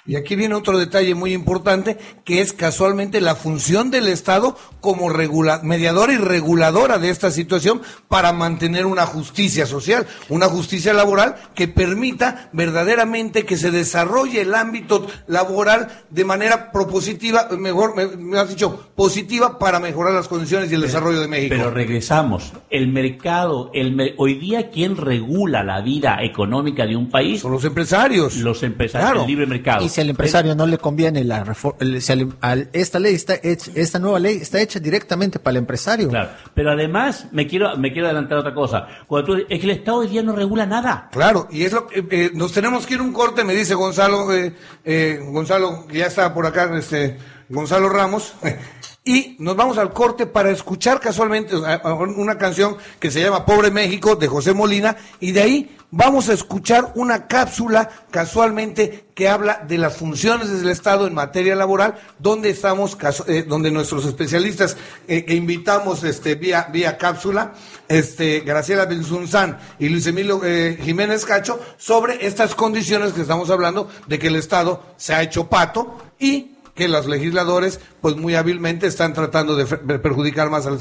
[SPEAKER 3] Y aquí viene otro detalle muy importante, que es casualmente la función del Estado como regula- mediadora y reguladora de esta situación para mantener una justicia social, una justicia laboral que permita verdaderamente que se desarrolle el ámbito laboral de manera propositiva, mejor, me, me has dicho, positiva para mejorar las condiciones y el desarrollo de México.
[SPEAKER 4] Pero regresamos. El mercado, el hoy día, ¿quién regula la vida económica de un país?
[SPEAKER 3] Son los empresarios.
[SPEAKER 4] Los empresarios,
[SPEAKER 10] Claro.
[SPEAKER 4] el libre mercado.
[SPEAKER 10] Y si al empresario no le conviene la refor- el- si al- al- esta ley está hecha, esta nueva ley está hecha directamente para el empresario.
[SPEAKER 4] Claro. Pero además, me quiero, me quiero adelantar otra cosa. Cuando tú- es que el Estado hoy día no regula nada.
[SPEAKER 3] Claro, y es lo que eh, nos tenemos que ir a un corte, me dice Gonzalo, eh, eh, Gonzalo, que ya está por acá, este, Gonzalo Ramos, y nos vamos al corte para escuchar casualmente una canción que se llama Pobre México de José Molina, y de ahí vamos a escuchar una cápsula casualmente que habla de las funciones del Estado en materia laboral, donde estamos, eh, donde nuestros especialistas eh, que invitamos este, vía, vía cápsula, este, Graciela Benzunzán y Luis Emilio eh, Jiménez Cacho, sobre estas condiciones que estamos hablando de que el Estado se ha hecho pato y que los legisladores, pues muy hábilmente están tratando de perjudicar más al-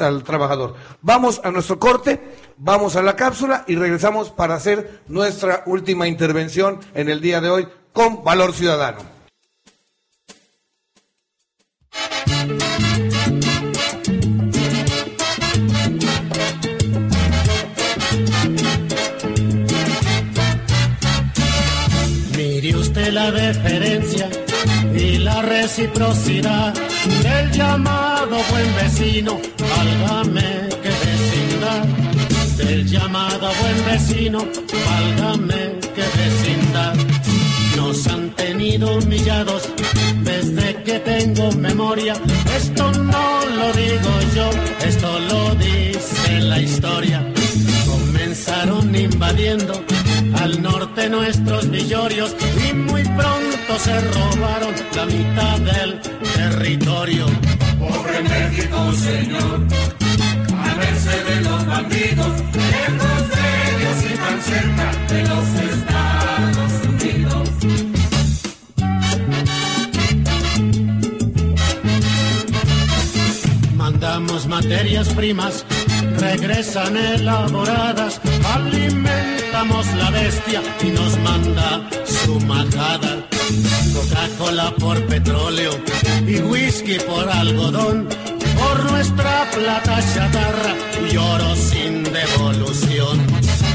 [SPEAKER 3] al trabajador. Vamos a nuestro corte, vamos a la cápsula y regresamos para hacer nuestra última intervención en el día de hoy con Valor Ciudadano.
[SPEAKER 8] Reciprocidad del llamado buen vecino, válgame que vecindad. Del llamado buen vecino, válgame que vecindad. Nos han tenido
[SPEAKER 11] humillados desde que tengo memoria. Esto no lo digo yo, esto lo dice la historia. Comenzaron invadiendo al norte nuestros villorios y muy pronto se robaron la mitad del territorio.
[SPEAKER 12] Pobre México, señor, a merced de los bandidos, lejos de ellos y tan cerca de los Estados Unidos.
[SPEAKER 11] Mandamos materias primas, regresan elaboradas, la bestia y nos manda su majada. Coca-Cola por petróleo y whisky por algodón, por nuestra plata chatarra y oro sin devolución.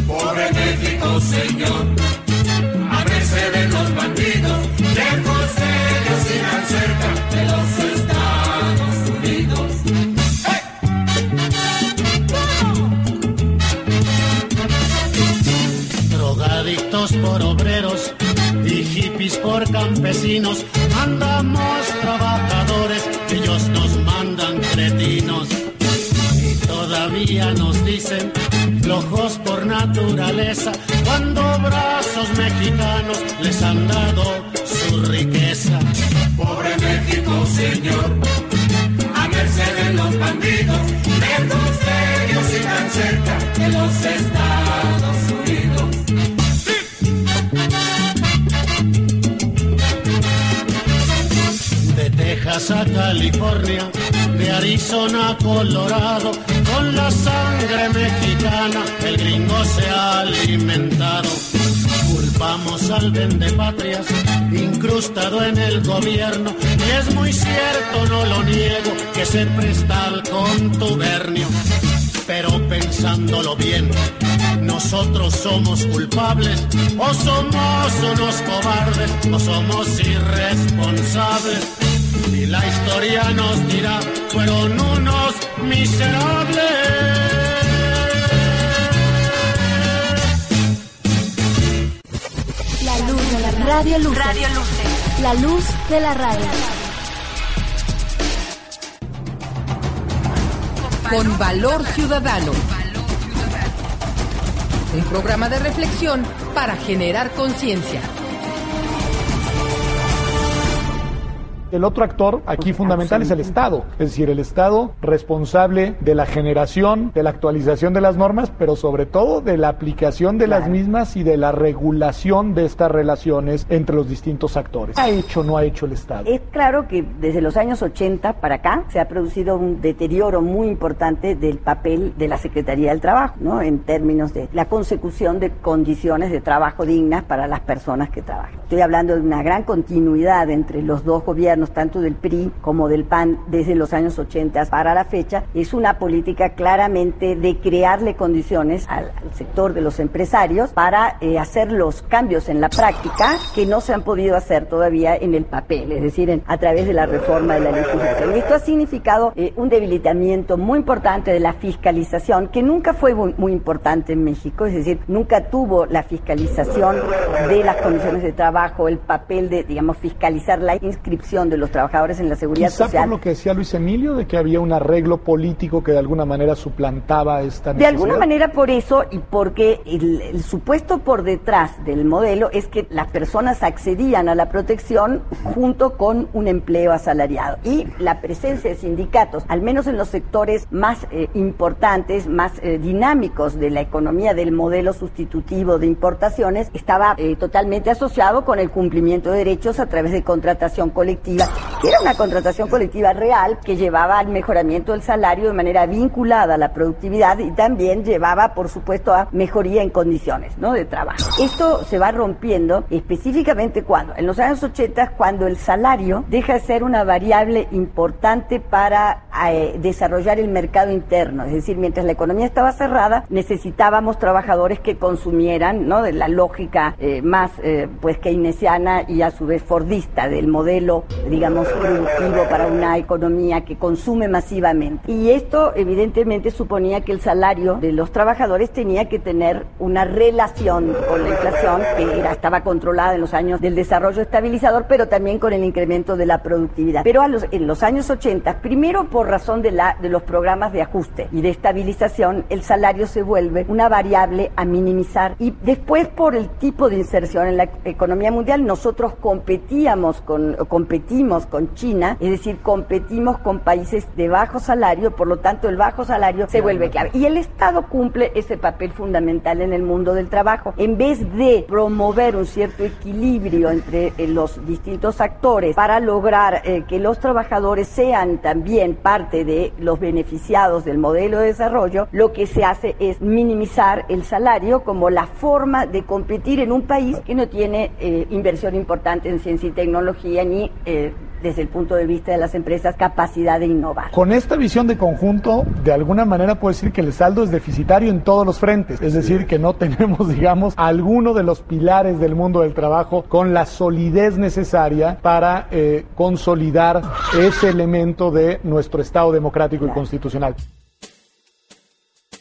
[SPEAKER 12] Pobre México, señor, a de los bandidos, lejos de ellos y cerca
[SPEAKER 11] por campesinos, mandamos trabajadores, ellos nos mandan cretinos. Y todavía nos dicen flojos por naturaleza, cuando brazos mexicanos les han dado su riqueza.
[SPEAKER 12] Pobre México, señor, a merced de los bandidos, lejos de ellos y tan cerca de los Estados
[SPEAKER 11] Texas a California, de Arizona Colorado, con la sangre mexicana el gringo se ha alimentado. Culpamos al vendepatrias, incrustado en el gobierno, y es muy cierto, no lo niego, que se presta al contubernio. Pero pensándolo bien, nosotros somos culpables, o somos unos cobardes, o somos irresponsables. Y la historia nos dirá, fueron unos miserables.
[SPEAKER 9] La luz de la radio luz. Radio La luz de la radio.
[SPEAKER 2] Con valor ciudadano. Un programa de reflexión para generar conciencia.
[SPEAKER 5] El otro actor aquí fundamental es el Estado, es decir, el Estado responsable de la generación, de la actualización de las normas, pero sobre todo de la aplicación de las mismas y de la regulación de estas relaciones entre los distintos actores. ¿Qué ha hecho o no ha hecho el Estado?
[SPEAKER 6] Es claro que desde los años 80 para acá se ha producido un deterioro muy importante del papel de la Secretaría del Trabajo, ¿no? En términos de la consecución de condiciones de trabajo dignas para las personas que trabajan. Estoy hablando de una gran continuidad entre los dos gobiernos, tanto del PRI como del PAN, desde los años 80 para la fecha. Es una política claramente de crearle condiciones al, sector de los empresarios para eh, hacer los cambios en la práctica que no se han podido hacer todavía en el papel, es decir, a través de la reforma de la legislación. Esto ha significado eh, un debilitamiento muy importante de la fiscalización, que nunca fue muy, muy importante en México, es decir, nunca tuvo la fiscalización de las condiciones de trabajo, el papel de, digamos, fiscalizar la inscripción de los trabajadores en la seguridad
[SPEAKER 5] Quizá
[SPEAKER 6] social.
[SPEAKER 5] por lo que decía Luis Emilio, de que había un arreglo político que de alguna manera suplantaba esta
[SPEAKER 6] De
[SPEAKER 5] necesidad.
[SPEAKER 6] alguna manera por eso y porque el, el supuesto por detrás del modelo es que las personas accedían a la protección junto con un empleo asalariado. Y la presencia de sindicatos, al menos en los sectores más eh, importantes, más eh, dinámicos de la economía del modelo sustitutivo de importaciones, estaba eh, totalmente asociado con el cumplimiento de derechos a través de contratación colectiva, que era una contratación colectiva real que llevaba al mejoramiento del salario de manera vinculada a la productividad y también llevaba, por supuesto, a mejoría en condiciones ¿no? de trabajo. Esto se va rompiendo específicamente cuando, en los años 80, cuando el salario deja de ser una variable importante para eh, desarrollar el mercado interno. Es decir, mientras la economía estaba cerrada, necesitábamos trabajadores que consumieran, ¿no? De la lógica eh, más, eh, pues, keynesiana y a su vez fordista del modelo, digamos, productivo para una economía que consume masivamente. Y esto evidentemente suponía que el salario de los trabajadores tenía que tener una relación con la inflación que era, estaba controlada en los años del desarrollo estabilizador, pero también con el incremento de la productividad. Pero a los, en los años 80, primero por razón de, la, de los programas de ajuste y de estabilización, el salario se vuelve una variable a minimizar y después por el tipo de inserción en la economía mundial, nosotros competíamos con, competimos con China, es decir, competimos con países de bajo salario, por lo tanto el bajo salario se vuelve clave. Y el Estado cumple ese papel fundamental en el mundo del trabajo. En vez de promover un cierto equilibrio entre eh, los distintos actores para lograr eh, que los trabajadores sean también parte de los beneficiados del modelo de desarrollo, lo que se hace es minimizar el salario como la forma de competir en un país que no tiene eh, inversión importante en ciencia y tecnología ni eh, desde el punto de vista de las empresas capacidad de innovar.
[SPEAKER 5] Con esta visión de conjunto, de alguna manera puedo decir que el saldo es deficitario en todos los frentes, es decir, que no tenemos, digamos, alguno de los pilares del mundo del trabajo con la solidez necesaria para eh, consolidar ese elemento de nuestro Estado democrático y constitucional.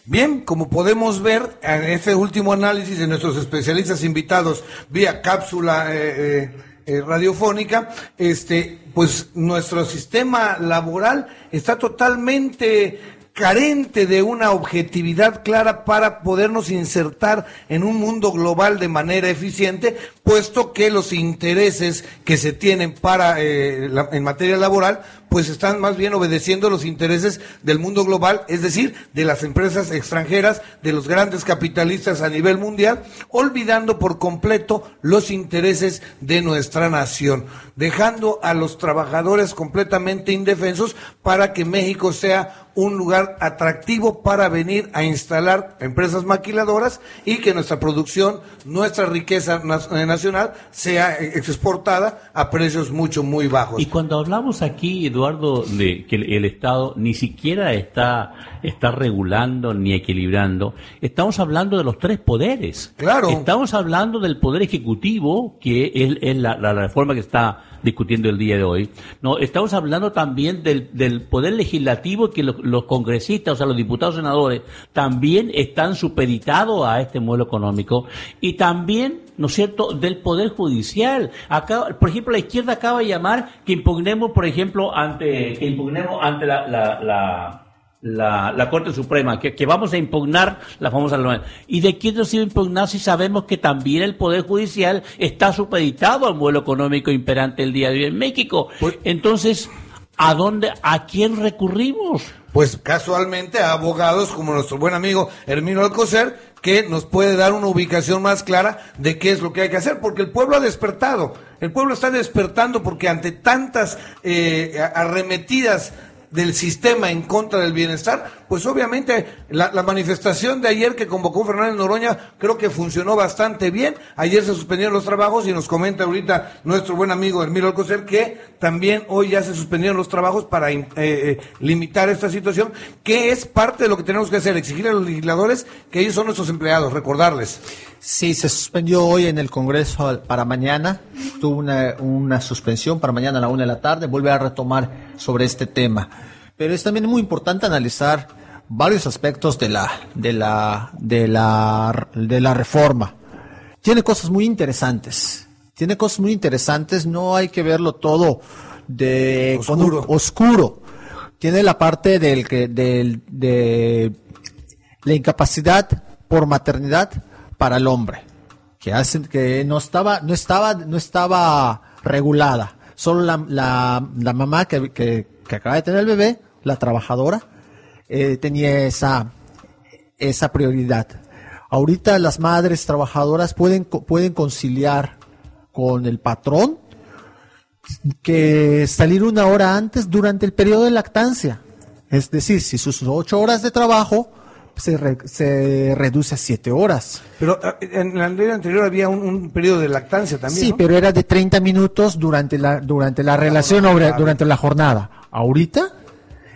[SPEAKER 3] Bien, como podemos ver en este último análisis de nuestros especialistas invitados vía cápsula eh, eh, eh, radiofónica, este, pues nuestro sistema laboral está totalmente carente de una objetividad clara para podernos insertar en un mundo global de manera eficiente, puesto que los intereses que se tienen para eh, en materia laboral, pues están más bien obedeciendo los intereses del mundo global, es decir, de las empresas extranjeras, de los grandes capitalistas a nivel mundial, olvidando por completo los intereses de nuestra nación, dejando a los trabajadores completamente indefensos para que México sea un lugar atractivo para venir a instalar empresas maquiladoras y que nuestra producción, nuestra riqueza eh, nacional sea eh, exportada a precios mucho, muy bajos.
[SPEAKER 4] Y cuando hablamos aquí, Eduardo, de que el, el Estado ni siquiera está, está regulando ni equilibrando, estamos hablando de los tres poderes.
[SPEAKER 3] Claro.
[SPEAKER 4] Estamos hablando del poder ejecutivo, que es, es la, la reforma que está discutiendo el día de hoy. No, estamos hablando también del, del poder legislativo que los, los congresistas, o sea, los diputados senadores, también están supeditados a este modelo económico y también, ¿no es cierto?, del poder judicial. Acá, por ejemplo, la izquierda acaba de llamar que impugnemos, por ejemplo, ante, que impugnemos ante la, la, la la, la Corte Suprema, que, que vamos a impugnar la famosa norma. ¿Y de quién nos iba a impugnar si sabemos que también el Poder Judicial está supeditado al modelo económico imperante el día de hoy en México? Entonces, ¿a dónde, a quién recurrimos?
[SPEAKER 3] Pues casualmente a abogados como nuestro buen amigo Hermino Alcocer, que nos puede dar una ubicación más clara de qué es lo que hay que hacer, porque el pueblo ha despertado, el pueblo está despertando porque ante tantas eh, arremetidas del sistema en contra del bienestar, pues obviamente la, manifestación de ayer que convocó Fernández Noroña creo que funcionó bastante bien. Ayer se suspendieron los trabajos y nos comenta ahorita nuestro buen amigo Hermiro Alcocer que también hoy ya se suspendieron los trabajos para eh, eh, limitar esta situación, que es parte de lo que tenemos que hacer, exigir a los legisladores que ellos son nuestros empleados, recordarles.
[SPEAKER 10] Sí, se suspendió hoy en el Congreso para mañana. Tuvo una, una suspensión para mañana a la una de la tarde. Vuelve a retomar sobre este tema. Pero es también muy importante analizar varios aspectos de la, de la, de la, de la reforma. Tiene cosas muy interesantes. Tiene cosas muy interesantes. No hay que verlo todo de
[SPEAKER 3] Oscuro.
[SPEAKER 10] oscuro. Tiene la parte del que, del, de la incapacidad por maternidad para el hombre, que hacen que no estaba, no estaba, no estaba regulada. Solo la, la, la mamá que, que, que acaba de tener el bebé, la trabajadora, eh, tenía esa, esa prioridad. Ahorita las madres trabajadoras pueden, pueden conciliar con el patrón que salir una hora antes durante el periodo de lactancia. Es decir, si sus ocho horas de trabajo se, re- se reduce a siete horas.
[SPEAKER 3] Pero eh, en la ley anterior había un, un periodo de lactancia también.
[SPEAKER 10] Sí,
[SPEAKER 3] ¿no?
[SPEAKER 10] pero era de 30 minutos durante la, durante la relación re- durante la jornada. Ahorita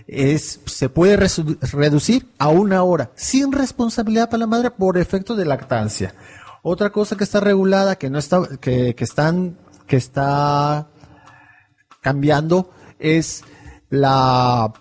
[SPEAKER 10] es, se puede reducir a una hora sin responsabilidad para la madre por efecto de lactancia. Otra cosa que está regulada, que no está, que, que están, que está cambiando es la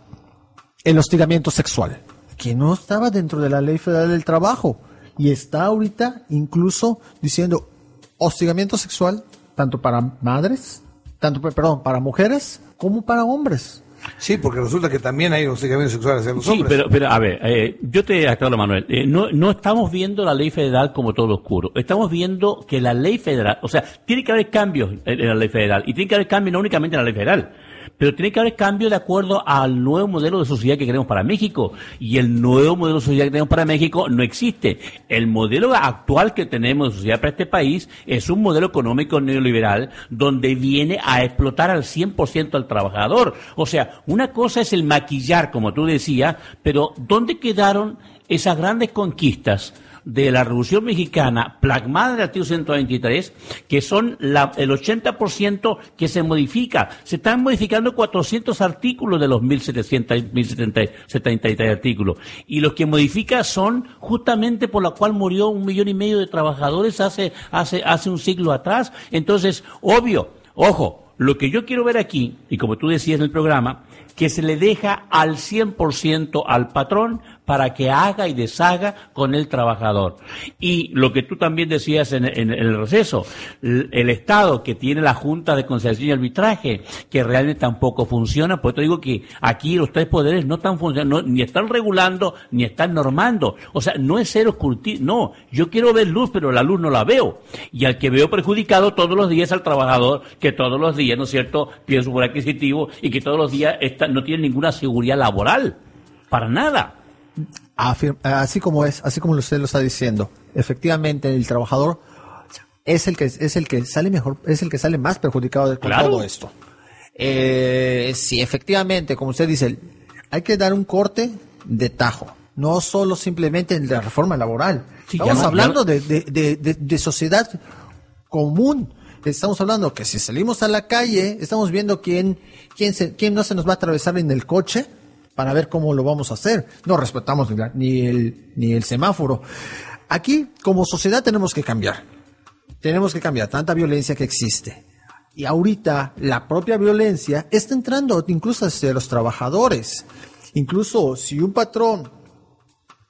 [SPEAKER 10] el hostigamiento sexual, que no estaba dentro de la Ley Federal del Trabajo y está ahorita incluso diciendo hostigamiento sexual tanto para madres, tanto perdón, para mujeres como para hombres.
[SPEAKER 3] Sí, porque resulta que también hay hostigamiento sexual hacia los
[SPEAKER 4] Sí,
[SPEAKER 3] hombres.
[SPEAKER 4] pero, pero a ver, eh, yo te aclaro, Manuel, eh, no, no estamos viendo la ley federal como todo oscuro. Estamos viendo que la ley federal, o sea, tiene que haber cambios en, en la ley federal y tiene que haber cambios no únicamente en la ley federal. Pero tiene que haber cambios de acuerdo al nuevo modelo de sociedad que queremos para México. Y el nuevo modelo de sociedad que tenemos para México no existe. El modelo actual que tenemos de sociedad para este país es un modelo económico neoliberal donde viene a explotar al 100% al trabajador. O sea, una cosa es el maquillar, como tú decías, pero ¿dónde quedaron esas grandes conquistas? De la Revolución Mexicana, plasmada en el artículo 123, que son la- el 80% que se modifica. Se están modificando 400 artículos de los 1700, 1073 artículos. Y los que modifica son justamente por la cual murió un millón y medio de trabajadores hace, hace, hace un siglo atrás. Entonces, obvio, ojo, lo que yo quiero ver aquí, y como tú decías en el programa, que se le deja al 100% al patrón para que haga y deshaga con el trabajador. Y lo que tú también decías en, en- en el receso, el Estado que tiene la Junta de Conciliación y Arbitraje, que realmente tampoco funciona, por eso digo que aquí los tres poderes no están funcionando, ni están regulando, ni están normando. O sea, no es ser oscurti- no, yo quiero ver luz, pero la luz no la veo. Y al que veo perjudicado todos los días al trabajador, que todos los días, ¿no es cierto?, pierde su poder adquisitivo y que todos los días está- no tiene ninguna seguridad laboral. Para nada.
[SPEAKER 10] Así como es, así como usted lo está diciendo, efectivamente el trabajador es el que es el que sale mejor, es el que sale más perjudicado de
[SPEAKER 4] Claro.
[SPEAKER 10] todo esto. Eh, sí, efectivamente, como usted dice, hay que dar un corte de tajo, no solo simplemente en la reforma laboral.
[SPEAKER 4] Sí,
[SPEAKER 10] Estamos
[SPEAKER 4] no-
[SPEAKER 10] hablando
[SPEAKER 4] ya
[SPEAKER 10] de, de- de- de- de sociedad común. Estamos hablando que si salimos a la calle, estamos viendo quién, quién, se- quién no se nos va a atravesar en el coche para ver cómo lo vamos a hacer. No respetamos ni, el, ni el semáforo. Aquí, como sociedad, tenemos que cambiar. Tenemos que cambiar tanta violencia que existe. Y ahorita la propia violencia está entrando incluso hacia los trabajadores. Incluso si un patrón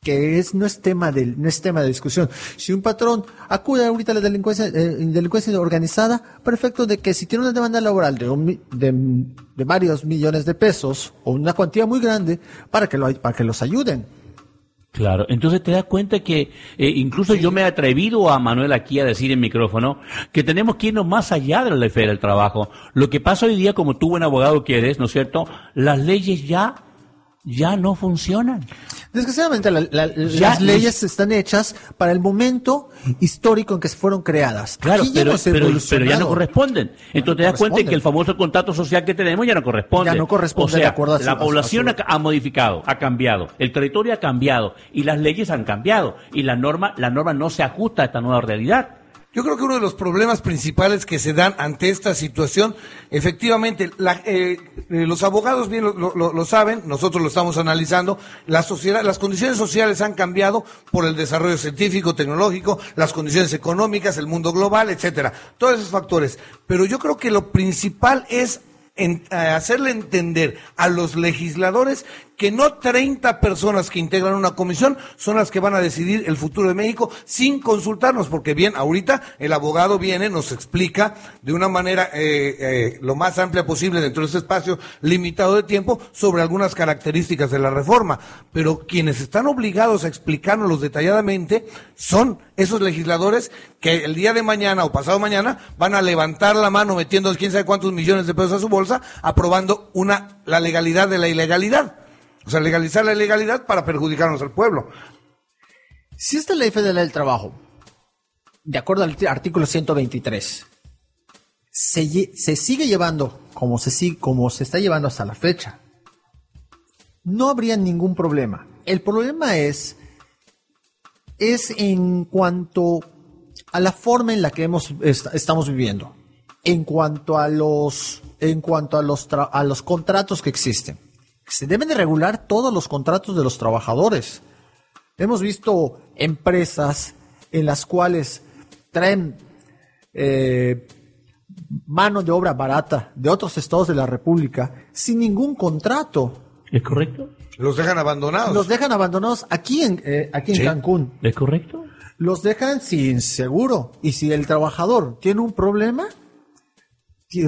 [SPEAKER 10] que es no es tema de no es tema de discusión. Si un patrón acude ahorita a la delincuencia eh, delincuencia organizada, perfecto de que si tiene una demanda laboral de, un de, de varios millones de pesos o una cuantía muy grande para que lo para que los ayuden.
[SPEAKER 4] Claro, entonces te das cuenta que eh, incluso yo me he atrevido a Manuel aquí a decir en micrófono que tenemos que irnos más allá de la ley federal del trabajo. Lo que pasa hoy día, como tú buen abogado que eres, ¿no es cierto? Las leyes ya, ya no funcionan.
[SPEAKER 10] Desgraciadamente la- la-
[SPEAKER 4] Ya
[SPEAKER 10] las leyes están hechas para el momento histórico en que se fueron creadas.
[SPEAKER 4] Claro,
[SPEAKER 10] Aquí ya
[SPEAKER 4] pero,
[SPEAKER 10] hemos
[SPEAKER 4] pero, pero ya no corresponden. Entonces te das cuenta que el famoso contrato social que tenemos ya no corresponde.
[SPEAKER 10] Ya no corresponde
[SPEAKER 4] O sea,
[SPEAKER 10] de acuerdo a su-
[SPEAKER 4] la población
[SPEAKER 10] a su-
[SPEAKER 4] ha, ha modificado, ha cambiado, el territorio ha cambiado y las leyes han cambiado y la norma, la norma no se ajusta a esta nueva realidad.
[SPEAKER 3] Yo creo que uno de los problemas principales que se dan ante esta situación, efectivamente, eh, eh, los abogados bien lo, saben, nosotros lo estamos analizando, la sociedad, las condiciones sociales han cambiado por el desarrollo científico, tecnológico, las condiciones económicas, el mundo global, etcétera, todos esos factores. Pero yo creo que lo principal es eh, hacerle entender a los legisladores que no 30 personas que integran una comisión son las que van a decidir el futuro de México sin consultarnos, porque bien, ahorita el abogado viene, nos explica de una manera eh, eh, lo más amplia posible dentro de este espacio limitado de tiempo sobre algunas características de la reforma, pero quienes están obligados a explicárnoslos detalladamente son esos legisladores que el día de mañana o pasado mañana van a levantar la mano metiendo quién sabe cuántos millones de pesos a su bolsa, aprobando una la legalidad de la ilegalidad. O sea, legalizar la ilegalidad para perjudicarnos al pueblo.
[SPEAKER 10] Si esta ley federal del trabajo, de acuerdo al artículo 123, se, se sigue llevando como se, como se está llevando hasta la fecha, no habría ningún problema. El problema es, es en cuanto a la forma en la que hemos, est- estamos viviendo, en cuanto a los, en cuanto a los, a los contratos que existen. Se deben de regular todos los contratos de los trabajadores. Hemos visto empresas en las cuales traen eh, mano de obra barata de otros estados de la República sin ningún contrato.
[SPEAKER 4] ¿Es correcto?
[SPEAKER 3] Los dejan abandonados.
[SPEAKER 10] Los dejan abandonados aquí en, eh, aquí en
[SPEAKER 3] Sí.
[SPEAKER 10] Cancún.
[SPEAKER 4] ¿Es correcto?
[SPEAKER 10] Los dejan sin seguro. Y si el trabajador tiene un problema,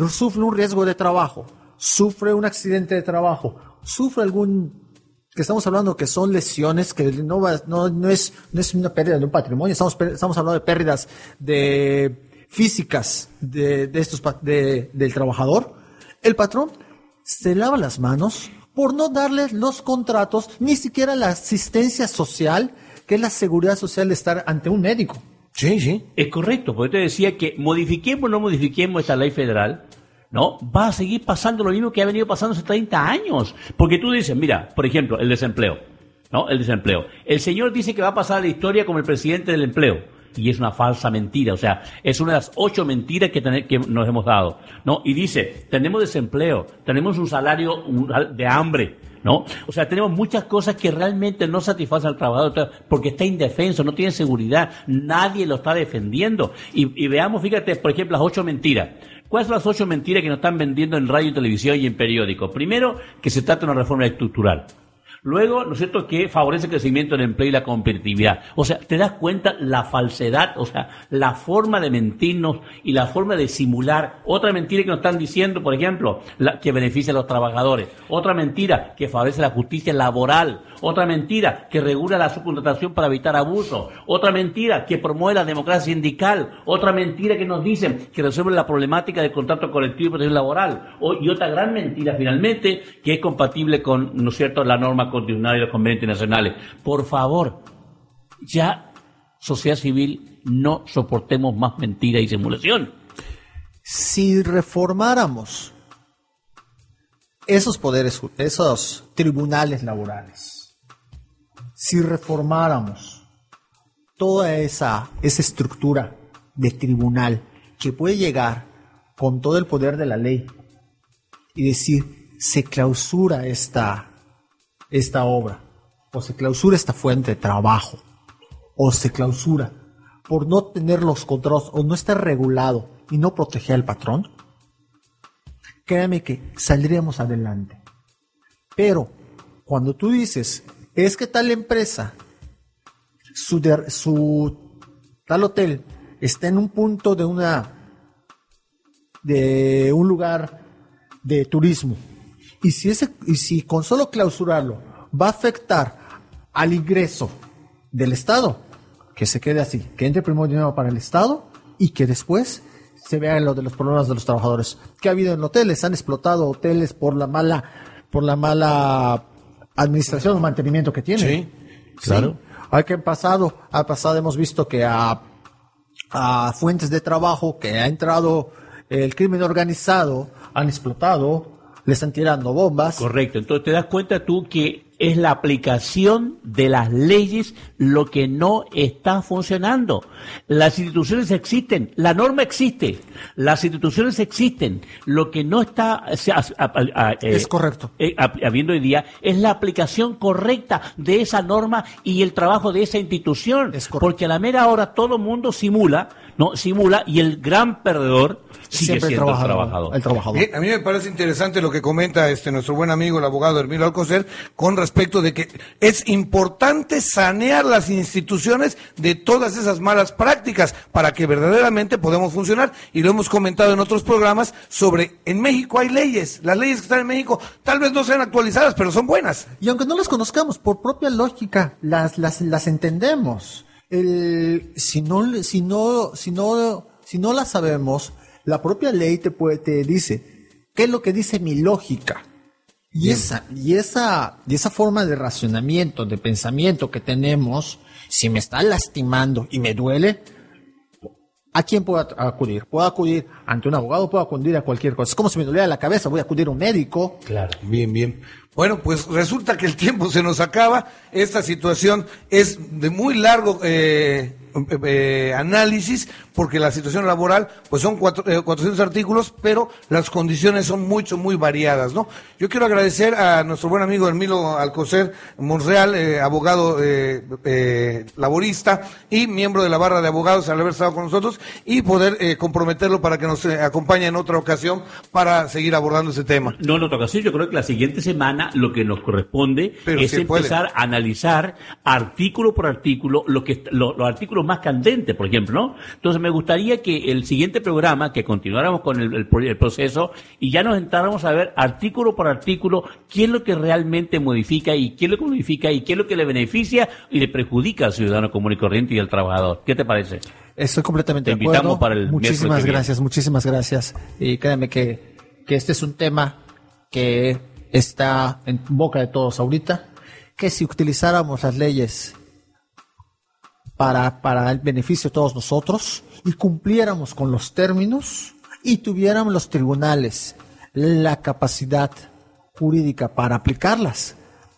[SPEAKER 10] sufre un riesgo de trabajo, sufre un accidente de trabajo, sufre algún que estamos hablando que son lesiones que no, va- no, no es, no es una pérdida de un patrimonio, estamos, estamos hablando de pérdidas de físicas de, de estos, de- del trabajador, el patrón se lava las manos por no darles los contratos, ni siquiera la asistencia social, que es la seguridad social de estar ante un médico.
[SPEAKER 3] Sí, sí.
[SPEAKER 4] Es correcto, porque te decía que modifiquemos o no modifiquemos esta ley federal, ¿no? Va a seguir pasando lo mismo que ha venido pasando hace 30 años. Porque tú dices, mira, por ejemplo, el desempleo, ¿no? El desempleo. El señor dice que va a pasar a la historia como el presidente del empleo. Y es una falsa mentira, o sea, es una de las ocho mentiras que, que nos hemos dado, ¿no? Y dice, tenemos desempleo, tenemos un salario de hambre, ¿no? O sea, tenemos muchas cosas que realmente no satisfacen al trabajador porque está indefenso, no tiene seguridad, nadie lo está defendiendo. Y, y veamos, fíjate, por ejemplo, las ocho mentiras. ¿Cuáles son las ocho mentiras que nos están vendiendo en radio, televisión y en periódicos? Primero, que se trata de una reforma estructural. Luego, ¿no es cierto?, que favorece el crecimiento del empleo y la competitividad. O sea, te das cuenta la falsedad, o sea, la forma de mentirnos y la forma de simular. Otra mentira que nos están diciendo, por ejemplo, la- que beneficia a los trabajadores. Otra mentira que favorece la justicia laboral. Otra mentira que regula la subcontratación para evitar abusos. Otra mentira que promueve la democracia sindical. Otra mentira que nos dicen que resuelve la problemática del contrato colectivo y protección laboral. Y otra gran mentira, finalmente, que es compatible con, ¿no es cierto?, la norma constitucional y los convenios internacionales. Por favor, ya, sociedad civil, no soportemos más mentira y simulación.
[SPEAKER 10] Si reformáramos esos poderes, esos tribunales laborales, si reformáramos toda esa, esa estructura de tribunal que puede llegar con todo el poder de la ley y decir, se clausura esta, esta obra, o se clausura esta fuente de trabajo, o se clausura por no tener los controles o no estar regulado y no proteger al patrón, créame que saldríamos adelante. Pero cuando tú dices, es que tal empresa, su, su tal hotel está en un punto de una de un lugar de turismo y si ese y si con solo clausurarlo va a afectar al ingreso del Estado, que se quede así, que entre primero dinero para el Estado y que después se vea lo de los problemas de los trabajadores. que ha habido en hoteles? Han explotado hoteles por la mala, por la mala administración o mantenimiento que tienen.
[SPEAKER 3] Sí,
[SPEAKER 4] claro.
[SPEAKER 10] Hay que pasado, ha pasado, hemos visto que a, a fuentes de trabajo que ha entrado el crimen organizado, han explotado, le están tirando bombas.
[SPEAKER 4] Correcto. Entonces te das cuenta tú que es la aplicación de las leyes lo que no está funcionando. Las instituciones existen, la norma existe, las instituciones existen. Lo que no está se- a- a- a- eh,
[SPEAKER 10] Es correcto.
[SPEAKER 4] eh, hab- habiendo hoy día es la aplicación correcta de esa norma y el trabajo de esa institución. Porque a la mera hora todo mundo simula, no simula y el gran perdedor sigue
[SPEAKER 10] Siempre el
[SPEAKER 4] siendo
[SPEAKER 10] trabajador,
[SPEAKER 4] el trabajador.
[SPEAKER 3] Bien, a mí me parece interesante lo que comenta este nuestro buen amigo el abogado Hermilo Alcocer con respecto de que es importante sanear las instituciones de todas esas malas prácticas para que verdaderamente podamos funcionar y lo hemos comentado en otros programas sobre en México hay leyes, las leyes que están en México tal vez no sean actualizadas, pero son buenas.
[SPEAKER 10] Y aunque no las conozcamos, por propia lógica, las, las, las entendemos. El, si, no, si, no, si, no, si no las sabemos, la propia ley te, puede, te dice, ¿qué es lo que dice mi lógica? Y esa, y, esa, y esa forma de racionamiento, de pensamiento que tenemos, si me está lastimando y me duele, ¿a quién puedo acudir? Puedo acudir ante un abogado, puedo acudir a cualquier cosa. Es como si me doliera la cabeza, voy a acudir a un médico.
[SPEAKER 4] Claro.
[SPEAKER 3] Bien, bien. Bueno, pues resulta que el tiempo se nos acaba. Esta situación es de muy largo, eh, eh, análisis, porque la situación laboral, pues son cuatro, eh, 400 artículos, pero las condiciones son mucho, muy variadas, ¿no? Yo quiero agradecer a nuestro buen amigo Hermilo Alcocer Monreal, eh, abogado eh, eh, laborista y miembro de la barra de abogados, al haber estado con nosotros, y poder comprometerlo para que nos acompañe en otra ocasión para seguir abordando ese tema.
[SPEAKER 4] No en otra ocasión, yo creo que la siguiente semana lo que nos corresponde
[SPEAKER 3] Pero
[SPEAKER 4] es
[SPEAKER 3] puede.
[SPEAKER 4] empezar a analizar artículo por artículo lo que lo- los artículos más candentes, por ejemplo, ¿no? Entonces me gustaría que el siguiente programa, que continuáramos con el, el pro- el proceso y ya nos entráramos a ver artículo por artículo qué es lo que realmente modifica y qué es lo que modifica y qué es lo que le beneficia y le perjudica al ciudadano común y corriente y al trabajador. ¿Qué te parece?
[SPEAKER 10] Estoy completamente
[SPEAKER 4] Te
[SPEAKER 10] de acuerdo.
[SPEAKER 4] invitamos para el
[SPEAKER 10] muchísimas gracias, muchísimas gracias. Y créanme que, que este es un tema que está en boca de todos ahorita, que si utilizáramos las leyes para, para el beneficio de todos nosotros y cumpliéramos con los términos y tuviéramos los tribunales la capacidad jurídica para aplicarlas,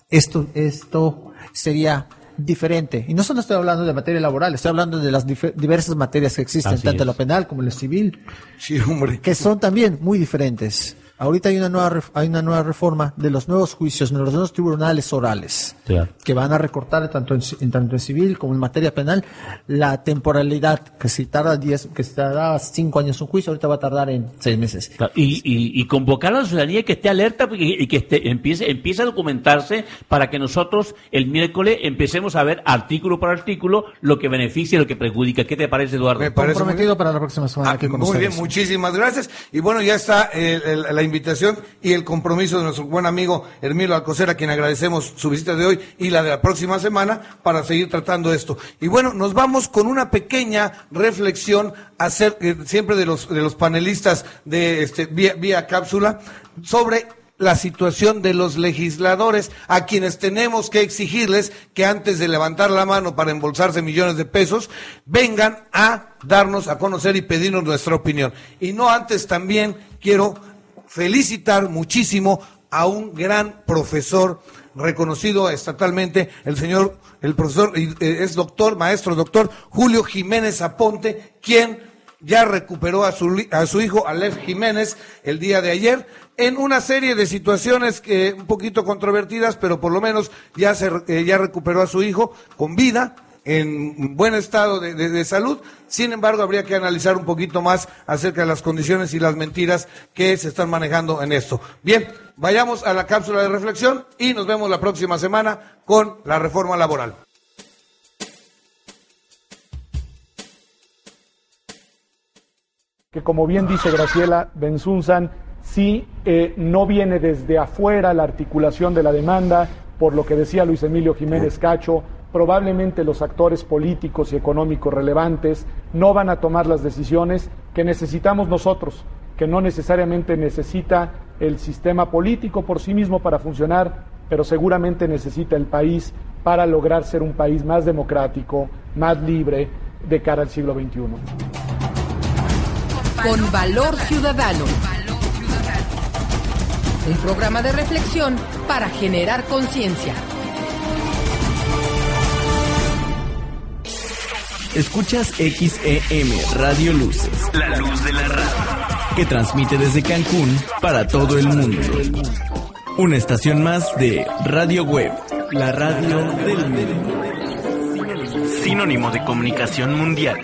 [SPEAKER 10] esto, esto sería diferente. Y no solo estoy hablando de materia laboral, estoy hablando de las diversas materias que existen,
[SPEAKER 3] Así
[SPEAKER 10] tanto
[SPEAKER 3] es.
[SPEAKER 10] lo penal como lo civil,
[SPEAKER 3] Sí, hombre.
[SPEAKER 10] que son también muy diferentes. Ahorita hay una nueva hay una nueva reforma de los nuevos juicios, de los nuevos tribunales orales, que van a recortar tanto en, en tanto en civil como en materia penal la temporalidad que si tarda 10 que si tarda 5 años un juicio, ahorita va a tardar en 6 meses.
[SPEAKER 4] Y, y, y convocar a la ciudadanía que esté alerta y, y que esté, empiece, empiece a documentarse para que nosotros el miércoles empecemos a ver artículo por artículo lo que beneficia y lo que perjudica. ¿Qué te parece, Eduardo?
[SPEAKER 3] Me parece muy
[SPEAKER 10] Comprometido para la próxima semana aquí con
[SPEAKER 3] Muy
[SPEAKER 10] ustedes.
[SPEAKER 3] bien, muchísimas gracias. Y bueno, ya está el- el- la invitación y el compromiso de nuestro buen amigo Hermilo Alcocer, a quien agradecemos su visita de hoy y la de la próxima semana para seguir tratando esto. Y bueno, nos vamos con una pequeña reflexión acer- eh, siempre de los, de los panelistas de este, vía, vía cápsula sobre la situación de los legisladores, a quienes tenemos que exigirles que antes de levantar la mano para embolsarse millones de pesos, vengan a darnos a conocer y pedirnos nuestra opinión. Y no antes también quiero felicitar muchísimo a un gran profesor reconocido estatalmente, el señor, el profesor, eh, es doctor, maestro doctor Julio Jiménez Aponte, quien ya recuperó a su, a su hijo Aleph Jiménez el día de ayer en una serie de situaciones que un poquito controvertidas, pero por lo menos ya se eh, ya recuperó a su hijo con vida en buen estado de, de- salud. Sin embargo, habría que analizar un poquito más acerca de las condiciones y las mentiras que se están manejando en esto. Bien, vayamos a la cápsula de reflexión y nos vemos la próxima semana con la reforma laboral.
[SPEAKER 5] que como bien dice Graciela Benzunzan, sí eh, no viene desde afuera la articulación de la demanda, por lo que decía Luis Emilio Jiménez Cacho, probablemente los actores políticos y económicos relevantes no van a tomar las decisiones que necesitamos nosotros, que no necesariamente necesita el sistema político por sí mismo para funcionar, pero seguramente necesita el país para lograr ser un país más democrático, más libre de cara al siglo XXI.
[SPEAKER 2] Con Valor Ciudadano. Un programa de reflexión para generar conciencia.
[SPEAKER 13] Escuchas XEM Radio Luces, la luz de la radio, que transmite desde Cancún para todo el mundo. Una estación más de Radio Web, la radio del mundo. Sinónimo de comunicación mundial.